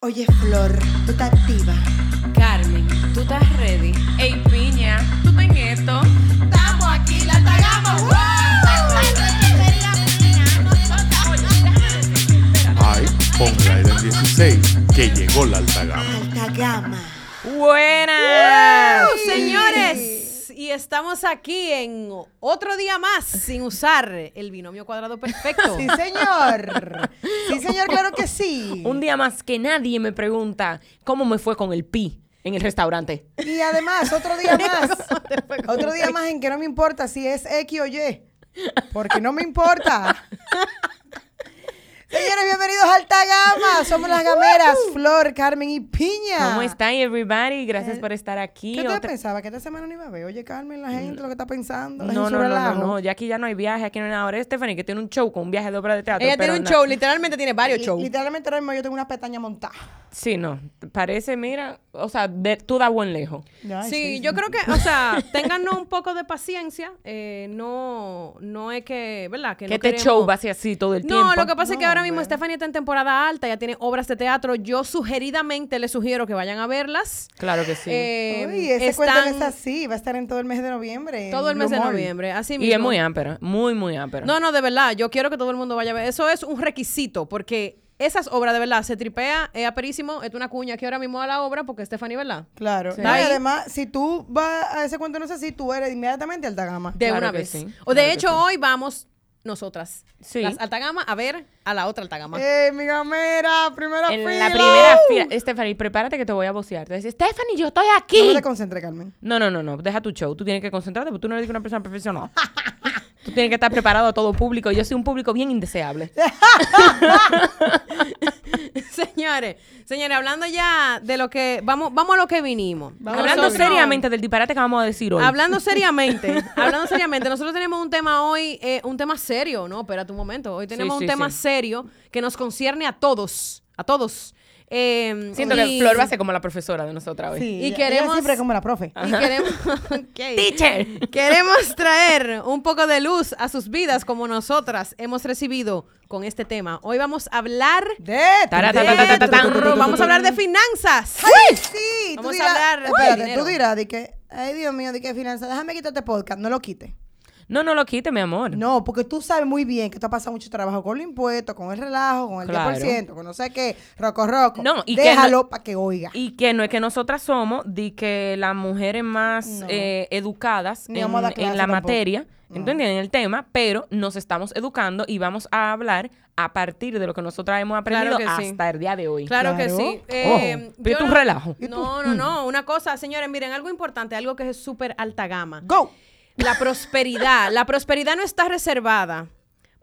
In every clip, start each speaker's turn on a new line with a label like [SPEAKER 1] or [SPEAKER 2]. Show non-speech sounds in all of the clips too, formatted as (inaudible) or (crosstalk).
[SPEAKER 1] Oye, Flor, tú estás activa.
[SPEAKER 2] Carmen, ¿tú estás ready? Ey, piña, ¿tú estás en esto?
[SPEAKER 1] Estamos aquí, la tagama.
[SPEAKER 3] Ay, ponla en 16, que llegó la alta gama.
[SPEAKER 1] Alta gama.
[SPEAKER 2] Buenas, señores. Y estamos aquí en otro día más sin usar el binomio cuadrado perfecto.
[SPEAKER 1] Sí, señor. Sí, señor, claro que sí.
[SPEAKER 4] Un día más que nadie me pregunta cómo me fue con el pi en el restaurante.
[SPEAKER 1] Y además, otro día (laughs) más. Otro día más en que no me importa si es X o Y. Porque no me importa. Señores, bienvenidos a Alta Gama. Somos las gameras, Flor, Carmen y Piña.
[SPEAKER 4] ¿Cómo están, everybody? Gracias por estar aquí.
[SPEAKER 1] ¿Qué te pensaba? ¿Que esta semana no iba a ver? Oye, Carmen, la gente lo que está pensando.
[SPEAKER 4] No, no, no, no, ya aquí ya no hay viaje, aquí no hay nada. Ahora Stephanie que tiene un show con un viaje de obra de teatro.
[SPEAKER 2] Ella
[SPEAKER 4] pero
[SPEAKER 2] tiene un show, literalmente tiene varios shows.
[SPEAKER 1] Literalmente ahora mismo yo tengo una pestaña montada.
[SPEAKER 4] Sí, no, parece, mira, o sea, de- tú da buen lejos.
[SPEAKER 1] Ay,
[SPEAKER 2] Sí, yo creo que, o sea, (laughs) téngannos un poco de paciencia. eh, no, no es que, ¿verdad? Que,
[SPEAKER 4] Que
[SPEAKER 2] no
[SPEAKER 4] este
[SPEAKER 2] queremos-
[SPEAKER 4] show va a ser así todo el tiempo.
[SPEAKER 2] No, lo que pasa es que
[SPEAKER 1] No,
[SPEAKER 2] ahora mismo. Stephanie está en temporada alta, ya tiene obras de teatro. Yo sugeridamente les sugiero que vayan a verlas.
[SPEAKER 4] Claro que sí.
[SPEAKER 2] Eh,
[SPEAKER 1] Uy, ese cuento
[SPEAKER 2] están
[SPEAKER 1] es así. Va a estar en todo el mes de noviembre.
[SPEAKER 2] todo el mes de noviembre, así mismo.
[SPEAKER 4] y es muy ámpera, muy, muy ámpera.
[SPEAKER 2] No, no, de verdad, yo quiero que todo el mundo vaya a ver. Eso es un requisito, porque esas obras de verdad se tripea, es aperísimo, es una cuña que ahora mismo a la obra, porque Stephanie, ¿verdad?
[SPEAKER 1] Claro.
[SPEAKER 4] Sí.
[SPEAKER 1] No, y además, si tú vas a ese cuento no es así, tú eres inmediatamente alta gama.
[SPEAKER 2] De
[SPEAKER 4] Claro
[SPEAKER 2] una vez.
[SPEAKER 4] sí,
[SPEAKER 2] O de
[SPEAKER 4] claro
[SPEAKER 2] hecho,
[SPEAKER 4] sí.
[SPEAKER 2] hoy vamos nosotras,
[SPEAKER 4] Sí.
[SPEAKER 2] las alta gama, a ver a la otra alta gama.
[SPEAKER 1] ¡Eh, mi gamera! ¡Primera
[SPEAKER 4] en
[SPEAKER 1] fila!
[SPEAKER 4] la primera fila, Stephanie, prepárate que te voy a vocear. Te dice, Stephanie, yo estoy
[SPEAKER 1] No
[SPEAKER 4] aquí.
[SPEAKER 1] te concentres, Carmen.
[SPEAKER 4] No, no, no, no, deja tu show. Tú tienes que concentrarte porque tú no eres una persona profesional. (laughs) tú tienes que estar preparado a todo público. Yo soy un público bien indeseable. (laughs) (laughs)
[SPEAKER 2] señores, señores, hablando ya de lo que, vamos, vamos a lo que vinimos.
[SPEAKER 1] Vamos
[SPEAKER 4] Hablando seriamente del disparate que vamos a decir hoy.
[SPEAKER 2] Hablando seriamente, (laughs) hablando seriamente, nosotros tenemos un tema hoy, eh, un tema serio, ¿no? Espérate un momento. Hoy tenemos
[SPEAKER 4] sí,
[SPEAKER 2] un tema
[SPEAKER 4] sí.
[SPEAKER 2] serio que nos concierne a todos, a todos. Eh,
[SPEAKER 4] Siento
[SPEAKER 2] y-
[SPEAKER 4] que Flor va a ser como la profesora de nosotras hoy.
[SPEAKER 1] Sí,
[SPEAKER 2] Y queremos-
[SPEAKER 1] siempre como la profe.
[SPEAKER 2] y queremos. (laughs)
[SPEAKER 4] Teacher.
[SPEAKER 2] queremos traer un poco de luz a sus vidas como nosotras hemos recibido con este tema. Hoy vamos a hablar
[SPEAKER 1] De...
[SPEAKER 2] Vamos a hablar de finanzas.
[SPEAKER 1] ¡Ay, sí!
[SPEAKER 2] Vamos
[SPEAKER 1] tú
[SPEAKER 2] a hablar
[SPEAKER 1] Espérate, tú dirás de que... Ay, Dios mío, de qué finanzas. Déjame quitar este podcast. No lo quite.
[SPEAKER 4] No, no lo quite, mi amor.
[SPEAKER 1] No, porque tú sabes muy bien que tú has pasado mucho trabajo con los impuestos, con el relajo, con el
[SPEAKER 4] Claro.
[SPEAKER 1] 10%, con no sé qué, roco roco.
[SPEAKER 4] No, y
[SPEAKER 1] Déjalo
[SPEAKER 4] no-
[SPEAKER 1] para que oiga.
[SPEAKER 4] Y que no es que nosotras somos de que las mujeres más
[SPEAKER 1] No.
[SPEAKER 4] eh, educadas
[SPEAKER 1] Ni
[SPEAKER 4] en, la
[SPEAKER 1] tampoco.
[SPEAKER 4] materia,
[SPEAKER 1] No.
[SPEAKER 4] ¿entienden? En el tema, pero nos estamos educando y vamos a hablar a partir de lo que nosotras hemos aprendido
[SPEAKER 2] que sí.
[SPEAKER 4] hasta el día de hoy.
[SPEAKER 2] Claro, que sí. Eh, yo
[SPEAKER 4] tu relajo.
[SPEAKER 2] No, no, no. Una cosa, señores, miren, algo importante, algo que es súper alta gama.
[SPEAKER 1] ¡Go!
[SPEAKER 2] La prosperidad. La prosperidad no está reservada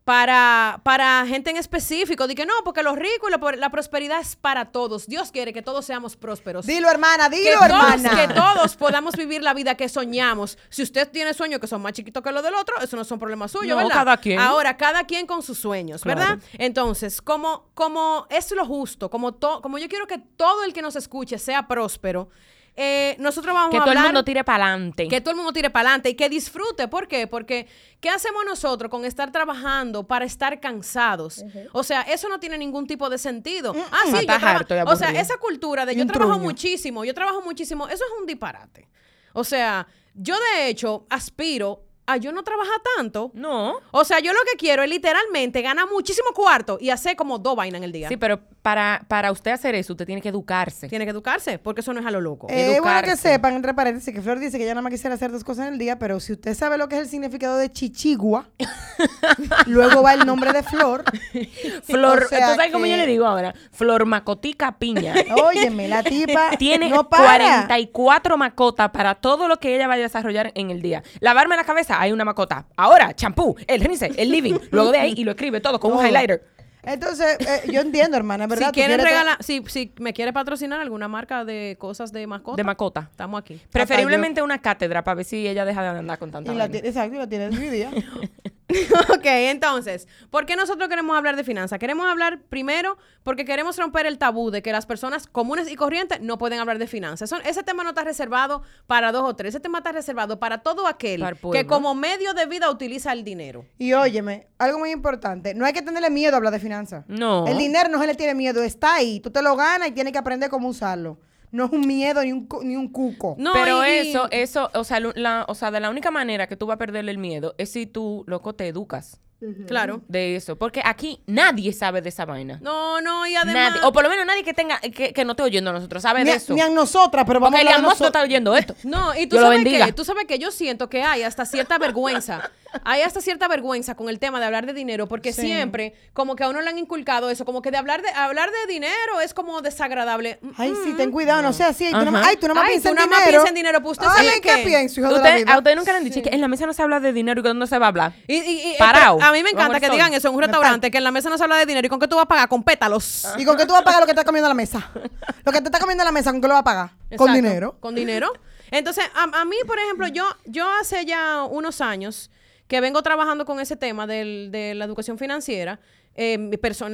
[SPEAKER 2] para, para gente en específico. Di que no, porque los ricos y la, la prosperidad es para todos. Dios quiere que todos seamos prósperos.
[SPEAKER 1] Dilo, hermana,
[SPEAKER 2] que,
[SPEAKER 1] dilo,
[SPEAKER 2] todos,
[SPEAKER 1] hermana.
[SPEAKER 2] que todos podamos vivir la vida que soñamos. Si usted tiene sueños que son más chiquitos que los del otro, eso no son problemas suyos,
[SPEAKER 4] No,
[SPEAKER 2] ¿verdad?
[SPEAKER 4] cada quien.
[SPEAKER 2] Ahora, cada quien con sus sueños, ¿verdad? Entonces, como, como es lo justo, como, to- como yo quiero que todo el que nos escuche sea próspero, eh, nosotros vamos
[SPEAKER 4] que
[SPEAKER 2] a
[SPEAKER 4] todo el
[SPEAKER 2] hablar...
[SPEAKER 4] mundo tire para adelante.
[SPEAKER 2] Que todo el mundo tire para adelante y que disfrute. ¿Por qué? Porque ¿qué hacemos nosotros con estar trabajando para estar cansados? O sea, eso no tiene ningún tipo de sentido. Ah, sí, yo
[SPEAKER 4] Estás
[SPEAKER 2] traba-
[SPEAKER 4] harto
[SPEAKER 2] O sea, esa cultura de yo trabajo muchísimo, yo trabajo muchísimo, eso es un disparate. O sea, yo de hecho aspiro a yo no trabajar tanto.
[SPEAKER 4] No.
[SPEAKER 2] O sea, yo lo que quiero es literalmente ganar muchísimo cuarto y hacer como dos vainas en el día.
[SPEAKER 4] Sí, pero para, para usted hacer eso, usted tiene que educarse.
[SPEAKER 2] Tiene que educarse, porque eso no es a lo loco.
[SPEAKER 1] Eh, bueno que sepan, entre paréntesis, que Flor dice que ella nada más quisiera hacer dos cosas en el día, pero si usted sabe lo que es el significado de chichigua, (laughs) luego va el nombre de Flor. (laughs)
[SPEAKER 4] Flor,
[SPEAKER 1] O sea
[SPEAKER 4] ¿tú sabes cómo yo le digo ahora? Flor Macotica Piña.
[SPEAKER 1] Óyeme, la tipa (laughs)
[SPEAKER 4] Tiene
[SPEAKER 1] no para.
[SPEAKER 4] 44 macotas para todo lo que ella vaya a desarrollar en el día. Lavarme la cabeza, hay una macota. Ahora, champú, el rinse, el living. (laughs) Luego de ahí y lo escribe todo con un highlighter.
[SPEAKER 1] Entonces, eh, yo entiendo, hermana, es verdad.
[SPEAKER 2] si quieren regalar, si, si me quiere patrocinar alguna marca de cosas de mascota,
[SPEAKER 4] De macota.
[SPEAKER 2] estamos aquí.
[SPEAKER 4] Preferiblemente una cátedra para ver si ella deja de andar con tanta
[SPEAKER 1] Y la
[SPEAKER 4] vaina.
[SPEAKER 1] exacto, y la tiene dividida. (laughs) (laughs)
[SPEAKER 2] ok, entonces, ¿por qué nosotros queremos hablar de finanzas? Queremos hablar primero porque queremos romper el tabú de que las personas comunes y corrientes no pueden hablar de finanzas. Son- ese tema no está reservado para dos o tres, ese tema está reservado para todo aquel
[SPEAKER 4] Para
[SPEAKER 2] que como medio de vida utiliza el dinero.
[SPEAKER 1] Y óyeme, algo muy importante, no hay que tenerle miedo a hablar de finanzas.
[SPEAKER 4] No.
[SPEAKER 1] El dinero no se le tiene miedo, está ahí, tú te lo ganas y tienes que aprender cómo usarlo. No es un miedo ni un, cu- ni un cuco.
[SPEAKER 2] No,
[SPEAKER 4] Pero
[SPEAKER 2] y-
[SPEAKER 4] eso, eso, o sea, la, o sea, de la única manera que tú vas a perderle el miedo es si tú, loco, te educas
[SPEAKER 2] Claro.
[SPEAKER 4] de eso. Porque aquí nadie sabe de esa vaina.
[SPEAKER 2] No, no, y además...
[SPEAKER 4] Nadie. O por lo menos nadie que tenga, que, que no esté oyendo a nosotros sabe
[SPEAKER 1] Ni
[SPEAKER 4] de
[SPEAKER 1] a,
[SPEAKER 4] eso.
[SPEAKER 1] ni a nosotras, pero vamos
[SPEAKER 4] Porque
[SPEAKER 1] a hablar
[SPEAKER 4] no está oyendo esto. (laughs)
[SPEAKER 2] No, y tú sabes que, tú sabes que yo siento que hay hasta cierta vergüenza. (laughs) Hay hasta cierta vergüenza con el tema de hablar de dinero, porque
[SPEAKER 1] Sí.
[SPEAKER 2] siempre como que a uno le han inculcado eso, como que de hablar de hablar de dinero es como desagradable. Mm,
[SPEAKER 1] Ay, sí, ten cuidado, no sea así. Tú no, ay, tú no más piensas
[SPEAKER 2] tú
[SPEAKER 1] en
[SPEAKER 2] nada más
[SPEAKER 1] dinero.
[SPEAKER 2] piensas en dinero, pues usted
[SPEAKER 1] Ay,
[SPEAKER 2] sabe
[SPEAKER 1] ¿en qué
[SPEAKER 2] que-
[SPEAKER 1] pienso, hijo de la
[SPEAKER 4] Usted-
[SPEAKER 1] vida?
[SPEAKER 4] a ustedes nunca le han dicho que en la mesa no se habla de dinero y que no se va a hablar.
[SPEAKER 2] Y, y- y-
[SPEAKER 4] Parao.
[SPEAKER 2] A mí me encanta que digan eso en un restaurante, que en la mesa no se habla de dinero y con qué tú vas a pagar con pétalos.
[SPEAKER 1] ¿Y con qué tú vas a pagar lo que te está comiendo en la mesa? (laughs) Lo que te está comiendo en la mesa, ¿con qué lo vas a pagar? Con dinero.
[SPEAKER 2] Con dinero. Entonces, a, a mí, por ejemplo, yo, yo hace ya unos años que vengo trabajando con ese tema del- de la educación financiera, eh,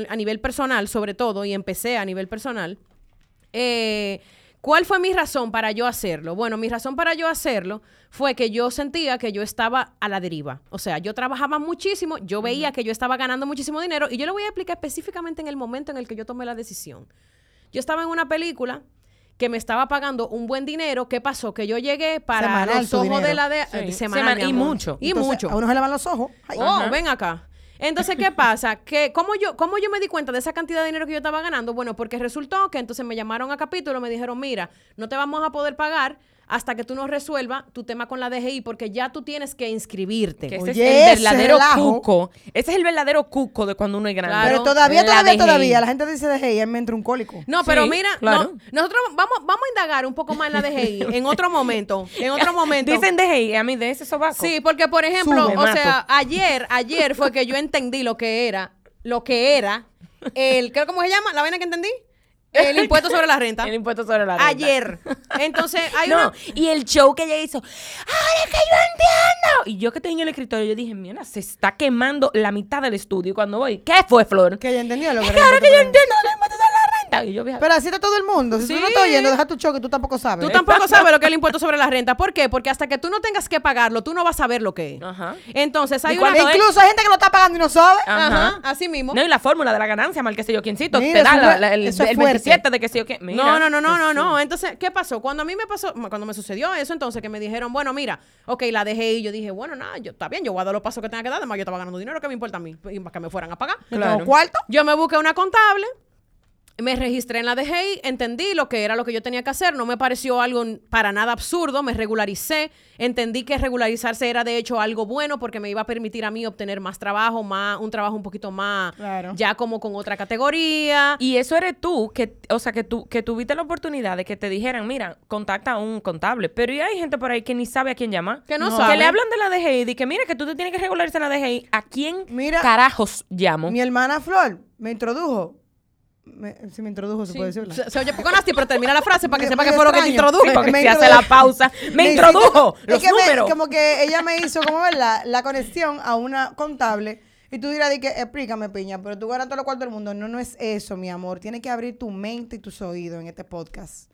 [SPEAKER 2] a nivel personal sobre todo, y empecé a nivel personal. Eh, ¿Cuál fue mi razón para yo hacerlo? Bueno, mi razón para yo hacerlo fue que yo sentía que yo estaba a la deriva. O sea, yo trabajaba muchísimo, yo veía que yo estaba ganando muchísimo dinero y yo le voy a explicar específicamente en el momento en el que yo tomé la decisión. Yo estaba en una película que me estaba pagando un buen dinero. ¿Qué pasó? Que yo llegué para
[SPEAKER 1] Semanal
[SPEAKER 2] los ojos
[SPEAKER 1] dinero.
[SPEAKER 2] de la de,
[SPEAKER 4] Sí.
[SPEAKER 2] eh, semanal,
[SPEAKER 4] Seman-
[SPEAKER 2] mi
[SPEAKER 4] y mucho.
[SPEAKER 2] Y
[SPEAKER 1] Entonces,
[SPEAKER 2] mucho.
[SPEAKER 1] A uno se le van los ojos. Ay.
[SPEAKER 2] Oh, ven acá. Entonces, ¿qué pasa? Que ¿cómo yo, ¿Cómo yo me di cuenta de esa cantidad de dinero que yo estaba ganando? Bueno, porque resultó que entonces me llamaron a capítulo, me dijeron, mira, no te vamos a poder pagar hasta que tú nos resuelvas tu tema con la DGI, porque ya tú tienes que inscribirte.
[SPEAKER 4] Que
[SPEAKER 1] Oye,
[SPEAKER 4] ese es el verdadero cuco. Ese es el verdadero cuco de cuando uno es grande.
[SPEAKER 2] Claro.
[SPEAKER 1] Pero todavía, todavía,
[SPEAKER 4] DGI.
[SPEAKER 1] todavía, la gente dice hey, él me entra un cólico.
[SPEAKER 2] No, pero
[SPEAKER 4] Sí,
[SPEAKER 2] mira,
[SPEAKER 4] claro.
[SPEAKER 2] no, nosotros vamos, vamos a indagar un poco más en la DGI (laughs) en otro momento. En otro (laughs) momento.
[SPEAKER 4] Dicen de hey, a mí de ese sobaco.
[SPEAKER 2] Sí, porque por ejemplo,
[SPEAKER 4] Sube,
[SPEAKER 2] o
[SPEAKER 4] mato.
[SPEAKER 2] sea, ayer, ayer fue que yo entendí lo que era, lo que era el, ¿qué- ¿cómo se llama? La vaina que entendí. El impuesto sobre la renta.
[SPEAKER 4] El impuesto sobre la renta.
[SPEAKER 2] Ayer. Entonces, hay
[SPEAKER 4] no,
[SPEAKER 2] una...
[SPEAKER 4] y el show que ella hizo, ¡ay, es que yo entiendo! Y yo que tenía en el escritorio, yo dije, mira, se está quemando la mitad del estudio. Y cuando voy, ¿qué fue, Flor?
[SPEAKER 1] Que ella entendía lo que
[SPEAKER 4] ahora que yo entiendo el impuesto Y yo,
[SPEAKER 1] Pero así está todo el mundo. Si
[SPEAKER 2] Sí.
[SPEAKER 1] tú no estás oyendo, deja tu choque, tú tampoco sabes.
[SPEAKER 2] Tú tampoco sabes lo que es el impuesto sobre la renta. ¿Por qué? Porque hasta que tú no tengas que pagarlo, tú no vas a saber lo que es.
[SPEAKER 4] Ajá.
[SPEAKER 2] Entonces, hay
[SPEAKER 4] ¿Y
[SPEAKER 2] una...
[SPEAKER 1] Incluso hay gente que lo está pagando y no sabe.
[SPEAKER 2] Ajá,
[SPEAKER 4] Ajá.
[SPEAKER 2] así mismo.
[SPEAKER 4] No, y la fórmula de la ganancia, mal que sé yo quiéncito,
[SPEAKER 1] Mira,
[SPEAKER 4] te da
[SPEAKER 1] eso
[SPEAKER 4] la-
[SPEAKER 1] es-
[SPEAKER 4] la- el,
[SPEAKER 1] eso es
[SPEAKER 4] el
[SPEAKER 1] fuerte.
[SPEAKER 4] 27 de que sé yo qué. Mira,
[SPEAKER 2] no, no, no, no, no, no. Entonces, ¿qué pasó? Cuando a mí me pasó, cuando me sucedió eso, entonces que me dijeron, bueno, mira, ok, la dejé y yo dije, bueno, nada, yo está bien, yo voy a dar los pasos que tenga que dar, además yo estaba ganando dinero, ¿qué me importa a mí? Y para que me fueran a pagar.
[SPEAKER 1] Yo
[SPEAKER 4] Claro.
[SPEAKER 1] tengo cuarto.
[SPEAKER 2] Yo me busqué una contable, me registré en la DGI, entendí lo que era lo que yo tenía que hacer, no me pareció algo para nada absurdo, me regularicé, entendí que regularizarse era de hecho algo bueno porque me iba a permitir a mí obtener más trabajo, más un trabajo un poquito más
[SPEAKER 1] Claro.
[SPEAKER 2] ya como con otra categoría.
[SPEAKER 4] Y eso eres tú, que, o sea, que tú, que tuviste la oportunidad de que te dijeran, mira, contacta a un contable. Pero y hay gente por ahí que ni sabe a quién llamar.
[SPEAKER 2] Que no
[SPEAKER 4] Que
[SPEAKER 2] sabe.
[SPEAKER 4] le hablan de la DGI y que mira que tú te tienes que regularizar en la DGI. ¿A quién
[SPEAKER 1] Mira,
[SPEAKER 4] carajos llamo?
[SPEAKER 1] Mi hermana Flor me introdujo. Me, sí, me introdujo, se puede decir.
[SPEAKER 2] Se, se oye poco nasty, pero termina la frase para que
[SPEAKER 1] Me-
[SPEAKER 2] sepa que fue lo que te
[SPEAKER 1] extraño.
[SPEAKER 2] introduje.
[SPEAKER 4] Sí, porque
[SPEAKER 1] me
[SPEAKER 4] si hace
[SPEAKER 1] introdujo.
[SPEAKER 4] la pausa. (laughs) ¡Me
[SPEAKER 1] Me
[SPEAKER 4] introdujo! ¡Los números!
[SPEAKER 1] como que ella me hizo, como verdad, la conexión a una contable. Y tú dirás, di que, explícame, piña, pero tú ganas todo lo cual del mundo. No, no es eso, mi amor. Tienes que abrir tu mente y tus oídos en este podcast.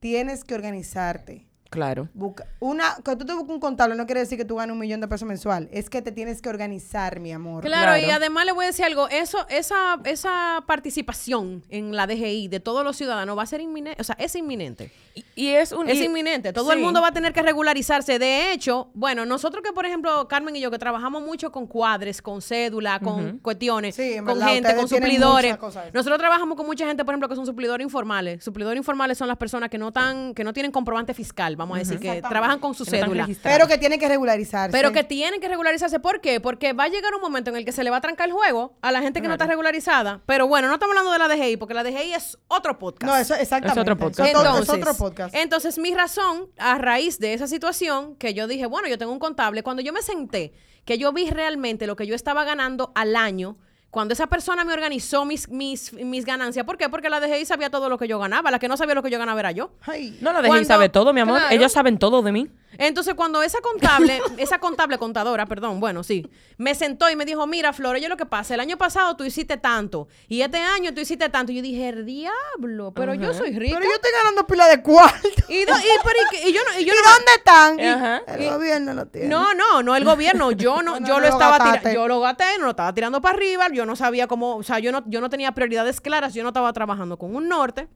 [SPEAKER 1] Tienes que organizarte.
[SPEAKER 4] Claro.
[SPEAKER 1] Busca una, que tú te busques un contable no quiere decir que tú ganes un millón de pesos mensual. Es que te tienes que organizar, mi amor.
[SPEAKER 2] Claro, y además le voy a decir algo, eso, esa, esa participación en la DGI de todos los ciudadanos va a ser inminente, o sea, es inminente.
[SPEAKER 4] Y, y es un...
[SPEAKER 2] Es
[SPEAKER 4] y-
[SPEAKER 2] inminente. Todo el mundo va a tener que regularizarse. De hecho, bueno, nosotros que, por ejemplo, Carmen y yo, que trabajamos mucho con cuadres, con cédula, con cuestiones,
[SPEAKER 1] Sí,
[SPEAKER 2] con
[SPEAKER 1] verdad,
[SPEAKER 2] gente, con suplidores. Nosotros trabajamos con mucha gente, por ejemplo, que son suplidores informales. Suplidores informales son las personas que no tan, que no tienen comprobante fiscal, vamos a decir, que trabajan con su
[SPEAKER 4] Que
[SPEAKER 2] cédula.
[SPEAKER 1] Pero que tiene que regularizarse.
[SPEAKER 2] Pero que tienen que regularizarse. ¿Por qué? Porque va a llegar un momento en el que se le va a trancar el juego a la gente que no está regularizada. Pero bueno, no estamos hablando de la DGI, porque la DGI es otro podcast.
[SPEAKER 1] No, eso exactamente.
[SPEAKER 4] Es otro podcast.
[SPEAKER 2] Entonces,
[SPEAKER 1] es otro podcast.
[SPEAKER 2] entonces, mi razón, a raíz de esa situación, que yo dije, bueno, yo tengo un contable, cuando yo me senté, que yo vi realmente lo que yo estaba ganando al año, cuando esa persona me organizó mis, mis, mis ganancias, ¿por qué? Porque la DGI sabía todo lo que yo ganaba, la que no sabía lo que yo ganaba era yo.
[SPEAKER 1] Ay.
[SPEAKER 4] No la dejé
[SPEAKER 2] Cuando-
[SPEAKER 4] sabe todo, mi amor.
[SPEAKER 2] claro.
[SPEAKER 4] Ellos saben todo de mí.
[SPEAKER 2] Entonces, cuando esa contable, (laughs) esa contable contadora, perdón, bueno, sí, me sentó y me dijo, mira, Flor, yo lo que pasa, el año pasado tú hiciste tanto y este año tú hiciste tanto. Y yo dije, "El diablo, pero yo soy rica.
[SPEAKER 1] Pero yo estoy ganando pila de cuarto.
[SPEAKER 2] Y, do- y- pero y- y yo no, y (laughs)
[SPEAKER 1] ¿Y
[SPEAKER 2] yo no-
[SPEAKER 1] dónde están?
[SPEAKER 4] Ajá.
[SPEAKER 1] El gobierno lo tiene.
[SPEAKER 2] No, no, no el gobierno. Yo no, (laughs)
[SPEAKER 1] No, no,
[SPEAKER 2] yo
[SPEAKER 1] no
[SPEAKER 2] lo
[SPEAKER 1] lo
[SPEAKER 2] estaba tirando, yo lo gasté, no lo estaba tirando para arriba, yo no sabía cómo, o sea, yo no, yo no tenía prioridades claras, yo no estaba trabajando con un norte,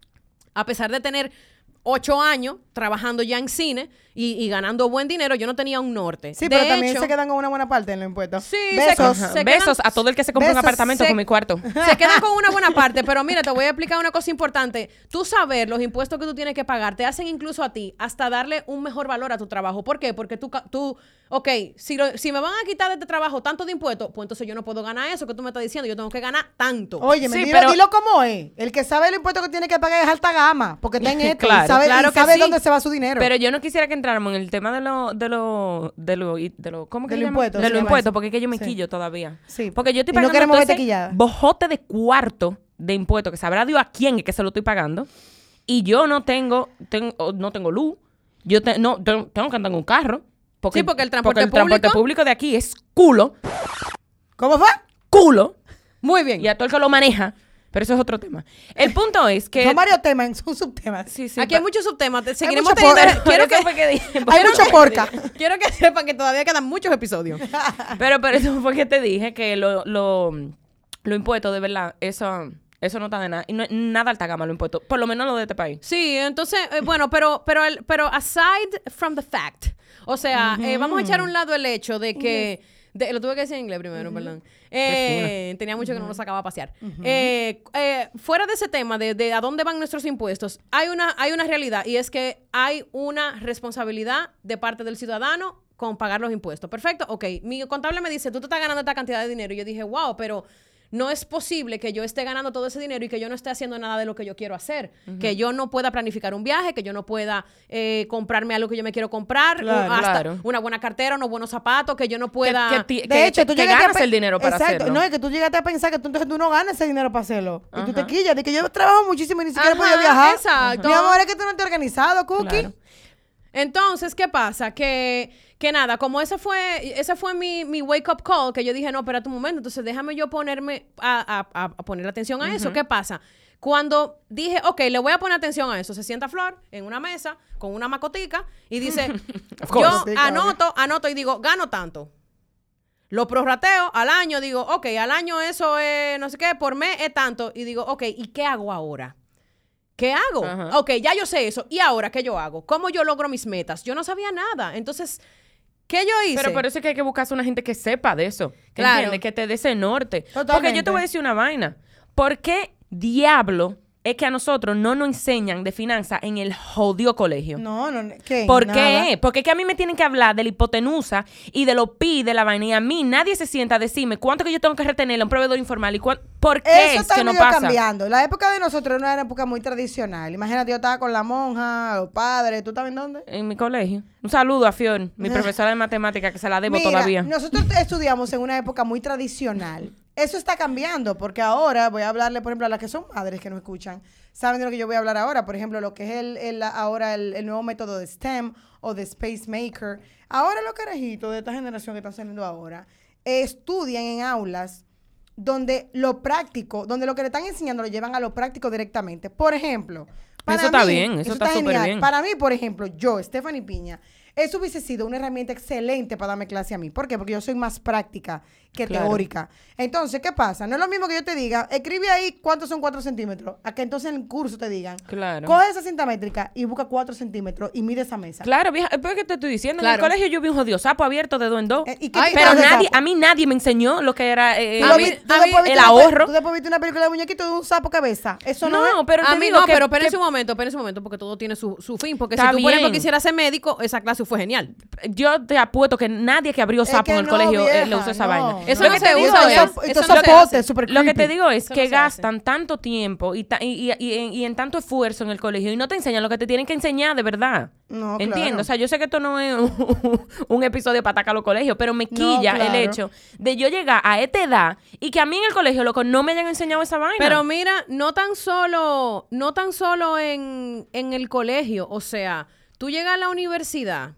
[SPEAKER 2] a pesar de tener ocho años trabajando ya en cine y, y ganando buen dinero, yo no tenía un norte.
[SPEAKER 1] Sí,
[SPEAKER 2] De
[SPEAKER 1] pero también
[SPEAKER 2] hecho,
[SPEAKER 1] se quedan con una buena parte en los impuestos.
[SPEAKER 2] Sí,
[SPEAKER 1] Besos.
[SPEAKER 2] se-
[SPEAKER 4] Ajá.
[SPEAKER 2] se
[SPEAKER 4] Besos
[SPEAKER 2] quedan-
[SPEAKER 4] a todo el que se compra un apartamento
[SPEAKER 2] se-
[SPEAKER 4] con mi cuarto. (laughs)
[SPEAKER 2] Se quedan con (laughs) una buena parte, pero mira, te voy a explicar una cosa importante. Tú saber los impuestos que tú tienes que pagar te hacen incluso a ti hasta darle un mejor valor a tu trabajo. ¿Por qué? Porque tú, tú ok, si, lo- si me van a quitar de este trabajo tanto de impuestos, pues entonces yo no puedo ganar eso que tú me estás diciendo. Yo tengo que ganar tanto.
[SPEAKER 1] Oye,
[SPEAKER 4] Sí,
[SPEAKER 1] dilo,
[SPEAKER 4] pero-
[SPEAKER 1] dilo como es. El que sabe el impuesto que tiene que pagar es alta gama, porque está en (laughs) esto
[SPEAKER 4] Claro,
[SPEAKER 1] sabe,
[SPEAKER 2] claro
[SPEAKER 1] y
[SPEAKER 2] que
[SPEAKER 1] sabe
[SPEAKER 2] sí.
[SPEAKER 1] dónde se va su dinero.
[SPEAKER 4] Pero yo no quisiera que entráramos en el tema de lo, de lo, de lo, de lo ¿cómo que
[SPEAKER 1] De
[SPEAKER 4] llama?
[SPEAKER 1] impuestos,
[SPEAKER 4] De impuestos,
[SPEAKER 1] eso.
[SPEAKER 4] porque es que yo me
[SPEAKER 1] Sí.
[SPEAKER 4] quillo todavía.
[SPEAKER 1] Sí.
[SPEAKER 4] Porque yo estoy
[SPEAKER 1] Y no
[SPEAKER 4] pagando
[SPEAKER 1] queremos
[SPEAKER 4] todo
[SPEAKER 1] verte
[SPEAKER 4] ese
[SPEAKER 1] quillada.
[SPEAKER 4] bojote de cuarto de impuestos que sabrá Dios a quién es que se lo estoy pagando. Y yo no tengo, tengo no tengo luz. Yo te- no, tengo, tengo que andar en un carro. Porque,
[SPEAKER 2] Sí, porque el transporte
[SPEAKER 4] el transporte
[SPEAKER 2] público-
[SPEAKER 4] público de aquí es culo,
[SPEAKER 1] ¿Cómo fue?
[SPEAKER 4] culo.
[SPEAKER 2] Muy bien.
[SPEAKER 4] Y a todo el que lo maneja. Pero eso es otro tema. El punto es que... (laughs)
[SPEAKER 1] Son varios temas, (laughs) son subtemas.
[SPEAKER 4] Sí, sí,
[SPEAKER 2] Aquí hay muchos subtemas. te- Seguiremos
[SPEAKER 1] mucho
[SPEAKER 2] teniendo.
[SPEAKER 1] por- (laughs)
[SPEAKER 2] quiero, que,
[SPEAKER 4] fue que dije,
[SPEAKER 1] Hay mucho porca.
[SPEAKER 2] quiero que sepan que todavía quedan muchos episodios.
[SPEAKER 4] Pero, pero eso fue que te dije que lo, lo, lo impuesto, de verdad, eso, eso no está de nada. Y no, nada alta gama lo impuesto. Por lo menos lo de este país.
[SPEAKER 2] Sí, entonces, eh, bueno, pero, pero, el- pero aside from the fact, o sea, eh, vamos a echar a un lado el hecho de que, de- lo tuve que decir en inglés primero, perdón. Eh, tenía mucho que no lo sacaba a pasear. Eh, eh, fuera de ese tema de, de a dónde van nuestros impuestos, hay una, hay una realidad y es que hay una responsabilidad de parte del ciudadano con pagar los impuestos. Perfecto, ok. Mi contable me dice, tú te estás ganando esta cantidad de dinero. Y yo dije, wow, pero no es posible que yo esté ganando todo ese dinero y que yo no esté haciendo nada de lo que yo quiero hacer. Que yo no pueda planificar un viaje, que yo no pueda eh, comprarme algo que yo me quiero comprar,
[SPEAKER 1] Claro,
[SPEAKER 2] o hasta
[SPEAKER 4] claro.
[SPEAKER 2] una buena cartera, unos buenos zapatos, que yo no pueda...
[SPEAKER 4] que
[SPEAKER 1] De hecho, tú
[SPEAKER 4] que
[SPEAKER 1] llegaste a
[SPEAKER 4] ganas el dinero para
[SPEAKER 1] Exacto.
[SPEAKER 4] hacerlo.
[SPEAKER 1] No, es que tú llegaste a pensar que tú, entonces tú no ganas ese dinero para hacerlo. Y tú te
[SPEAKER 4] Ajá.
[SPEAKER 1] quillas de que yo trabajo muchísimo y ni siquiera
[SPEAKER 2] Ajá,
[SPEAKER 1] podido viajar.
[SPEAKER 2] exacto.
[SPEAKER 1] Mi amor, es que tú no estás organizado, Cookie.
[SPEAKER 4] Claro.
[SPEAKER 2] Entonces, ¿qué pasa? Que, que nada, como ese fue, ese fue mi, mi wake up call, que yo dije, no, espérate un momento, entonces déjame yo ponerme a, a- poner atención a eso. ¿Qué pasa? Cuando dije, ok, le voy a poner atención a eso, se sienta Flor en una mesa con una macotica y dice, (laughs) yo anoto, anoto y digo, gano tanto. Lo prorrateo al año, digo, ok, al año eso es, no sé qué, por mes es tanto. Y digo, ok, ¿y qué hago ahora? ¿Qué hago?
[SPEAKER 4] Ajá.
[SPEAKER 2] Ok, ya yo sé eso. ¿Y ahora qué yo hago? ¿Cómo yo logro mis metas? Yo no sabía nada. Entonces, ¿qué yo hice?
[SPEAKER 4] Pero por eso es que hay que buscarse una gente que sepa de eso. Que
[SPEAKER 2] Claro.
[SPEAKER 4] que te dé ese norte. Porque yo te voy a decir una vaina. ¿Por qué diablo es que a nosotros no nos enseñan de finanzas en el jodido colegio?
[SPEAKER 1] No, no, ¿qué?
[SPEAKER 4] ¿Por
[SPEAKER 1] Nada.
[SPEAKER 4] qué? Porque es que a mí me tienen que hablar de la hipotenusa y de los pi de la vaina. Y a mí nadie se sienta a decirme cuánto que yo tengo que retener a un proveedor informal y cuán- por qué
[SPEAKER 1] Eso
[SPEAKER 4] es
[SPEAKER 1] está
[SPEAKER 4] que no pasa.
[SPEAKER 1] cambiando. La época de nosotros era una época muy tradicional. Imagínate, yo estaba con la monja, los padres. ¿Tú estabas en dónde?
[SPEAKER 4] En mi colegio. Un saludo a Fior, mi (laughs) profesora de matemática, que se la debo
[SPEAKER 1] Mira,
[SPEAKER 4] todavía.
[SPEAKER 1] Nosotros estudiamos en una época muy tradicional. Eso está cambiando porque ahora voy a hablarle, por ejemplo, a las que son madres que no escuchan. Saben de lo que yo voy a hablar ahora. Por ejemplo, lo que es el, el- ahora el, el nuevo método de STEM o de Space Maker. Ahora los carajitos de esta generación que están saliendo ahora eh, estudian en aulas donde lo práctico, donde lo que le están enseñando lo llevan a lo práctico directamente. Por ejemplo, para
[SPEAKER 4] Eso está
[SPEAKER 1] mí,
[SPEAKER 4] bien, eso está súper bien.
[SPEAKER 1] Para mí, por ejemplo, yo, Stephanie Piña, eso hubiese sido una herramienta excelente para darme clase a mí. ¿Por qué? Porque yo soy más práctica que
[SPEAKER 4] Claro.
[SPEAKER 1] teórica. Entonces, ¿qué pasa? No es lo mismo que yo te diga, escribe ahí cuántos son 4 centímetros, a que entonces en el curso te digan,
[SPEAKER 4] Claro.
[SPEAKER 1] coge esa cinta métrica y busca 4 centímetros y mide esa mesa.
[SPEAKER 4] Claro, vieja, es porque te estoy diciendo. En el colegio yo vi un jodido sapo abierto de dos en dos.
[SPEAKER 1] Eh, ¿y qué
[SPEAKER 2] Ay,
[SPEAKER 1] tipo
[SPEAKER 4] Pero nadie,
[SPEAKER 1] sapo?
[SPEAKER 4] a mí nadie me enseñó lo que era eh, eh,
[SPEAKER 2] a mí- a mí-
[SPEAKER 4] el
[SPEAKER 1] una
[SPEAKER 4] ahorro.
[SPEAKER 1] Tú después viste una película de muñequito de un sapo cabeza. Eso no,
[SPEAKER 4] No,
[SPEAKER 1] es.
[SPEAKER 4] pero
[SPEAKER 2] a
[SPEAKER 4] te
[SPEAKER 2] mí
[SPEAKER 4] digo
[SPEAKER 2] no,
[SPEAKER 4] que-
[SPEAKER 2] pero espérense
[SPEAKER 4] que
[SPEAKER 2] un momento, espérense un momento, porque todo tiene su, su fin. Porque si tú, por ejemplo,
[SPEAKER 4] bien.
[SPEAKER 2] quisieras ser médico, esa clase fue genial.
[SPEAKER 4] yo te apuesto que nadie que abrió
[SPEAKER 1] Es
[SPEAKER 4] sapo
[SPEAKER 1] que
[SPEAKER 4] en el
[SPEAKER 1] no,
[SPEAKER 4] colegio eh, le
[SPEAKER 1] vieja,
[SPEAKER 4] usó esa
[SPEAKER 1] no,
[SPEAKER 4] vaina.
[SPEAKER 1] no.
[SPEAKER 2] Eso
[SPEAKER 4] Lo
[SPEAKER 2] no
[SPEAKER 4] que
[SPEAKER 2] se
[SPEAKER 4] te digo
[SPEAKER 2] usa,
[SPEAKER 4] es- Lo que te digo es
[SPEAKER 2] Eso
[SPEAKER 4] que
[SPEAKER 2] no se hace.
[SPEAKER 4] gastan tanto tiempo y, ta- y, y- y en, y en tanto esfuerzo en el colegio y no te enseñan lo que te tienen que enseñar de verdad.
[SPEAKER 1] No,
[SPEAKER 4] Entiendo.
[SPEAKER 1] claro.
[SPEAKER 4] O sea, yo sé que esto no es un, (laughs) un episodio para atacar a los colegios, pero me quilla el
[SPEAKER 1] claro.
[SPEAKER 4] hecho de yo llegar a esta edad y que a mí en el colegio, loco, no me hayan enseñado esa vaina.
[SPEAKER 2] Pero mira, no tan solo, no tan solo en, en el colegio, o sea, tú llegas a la universidad,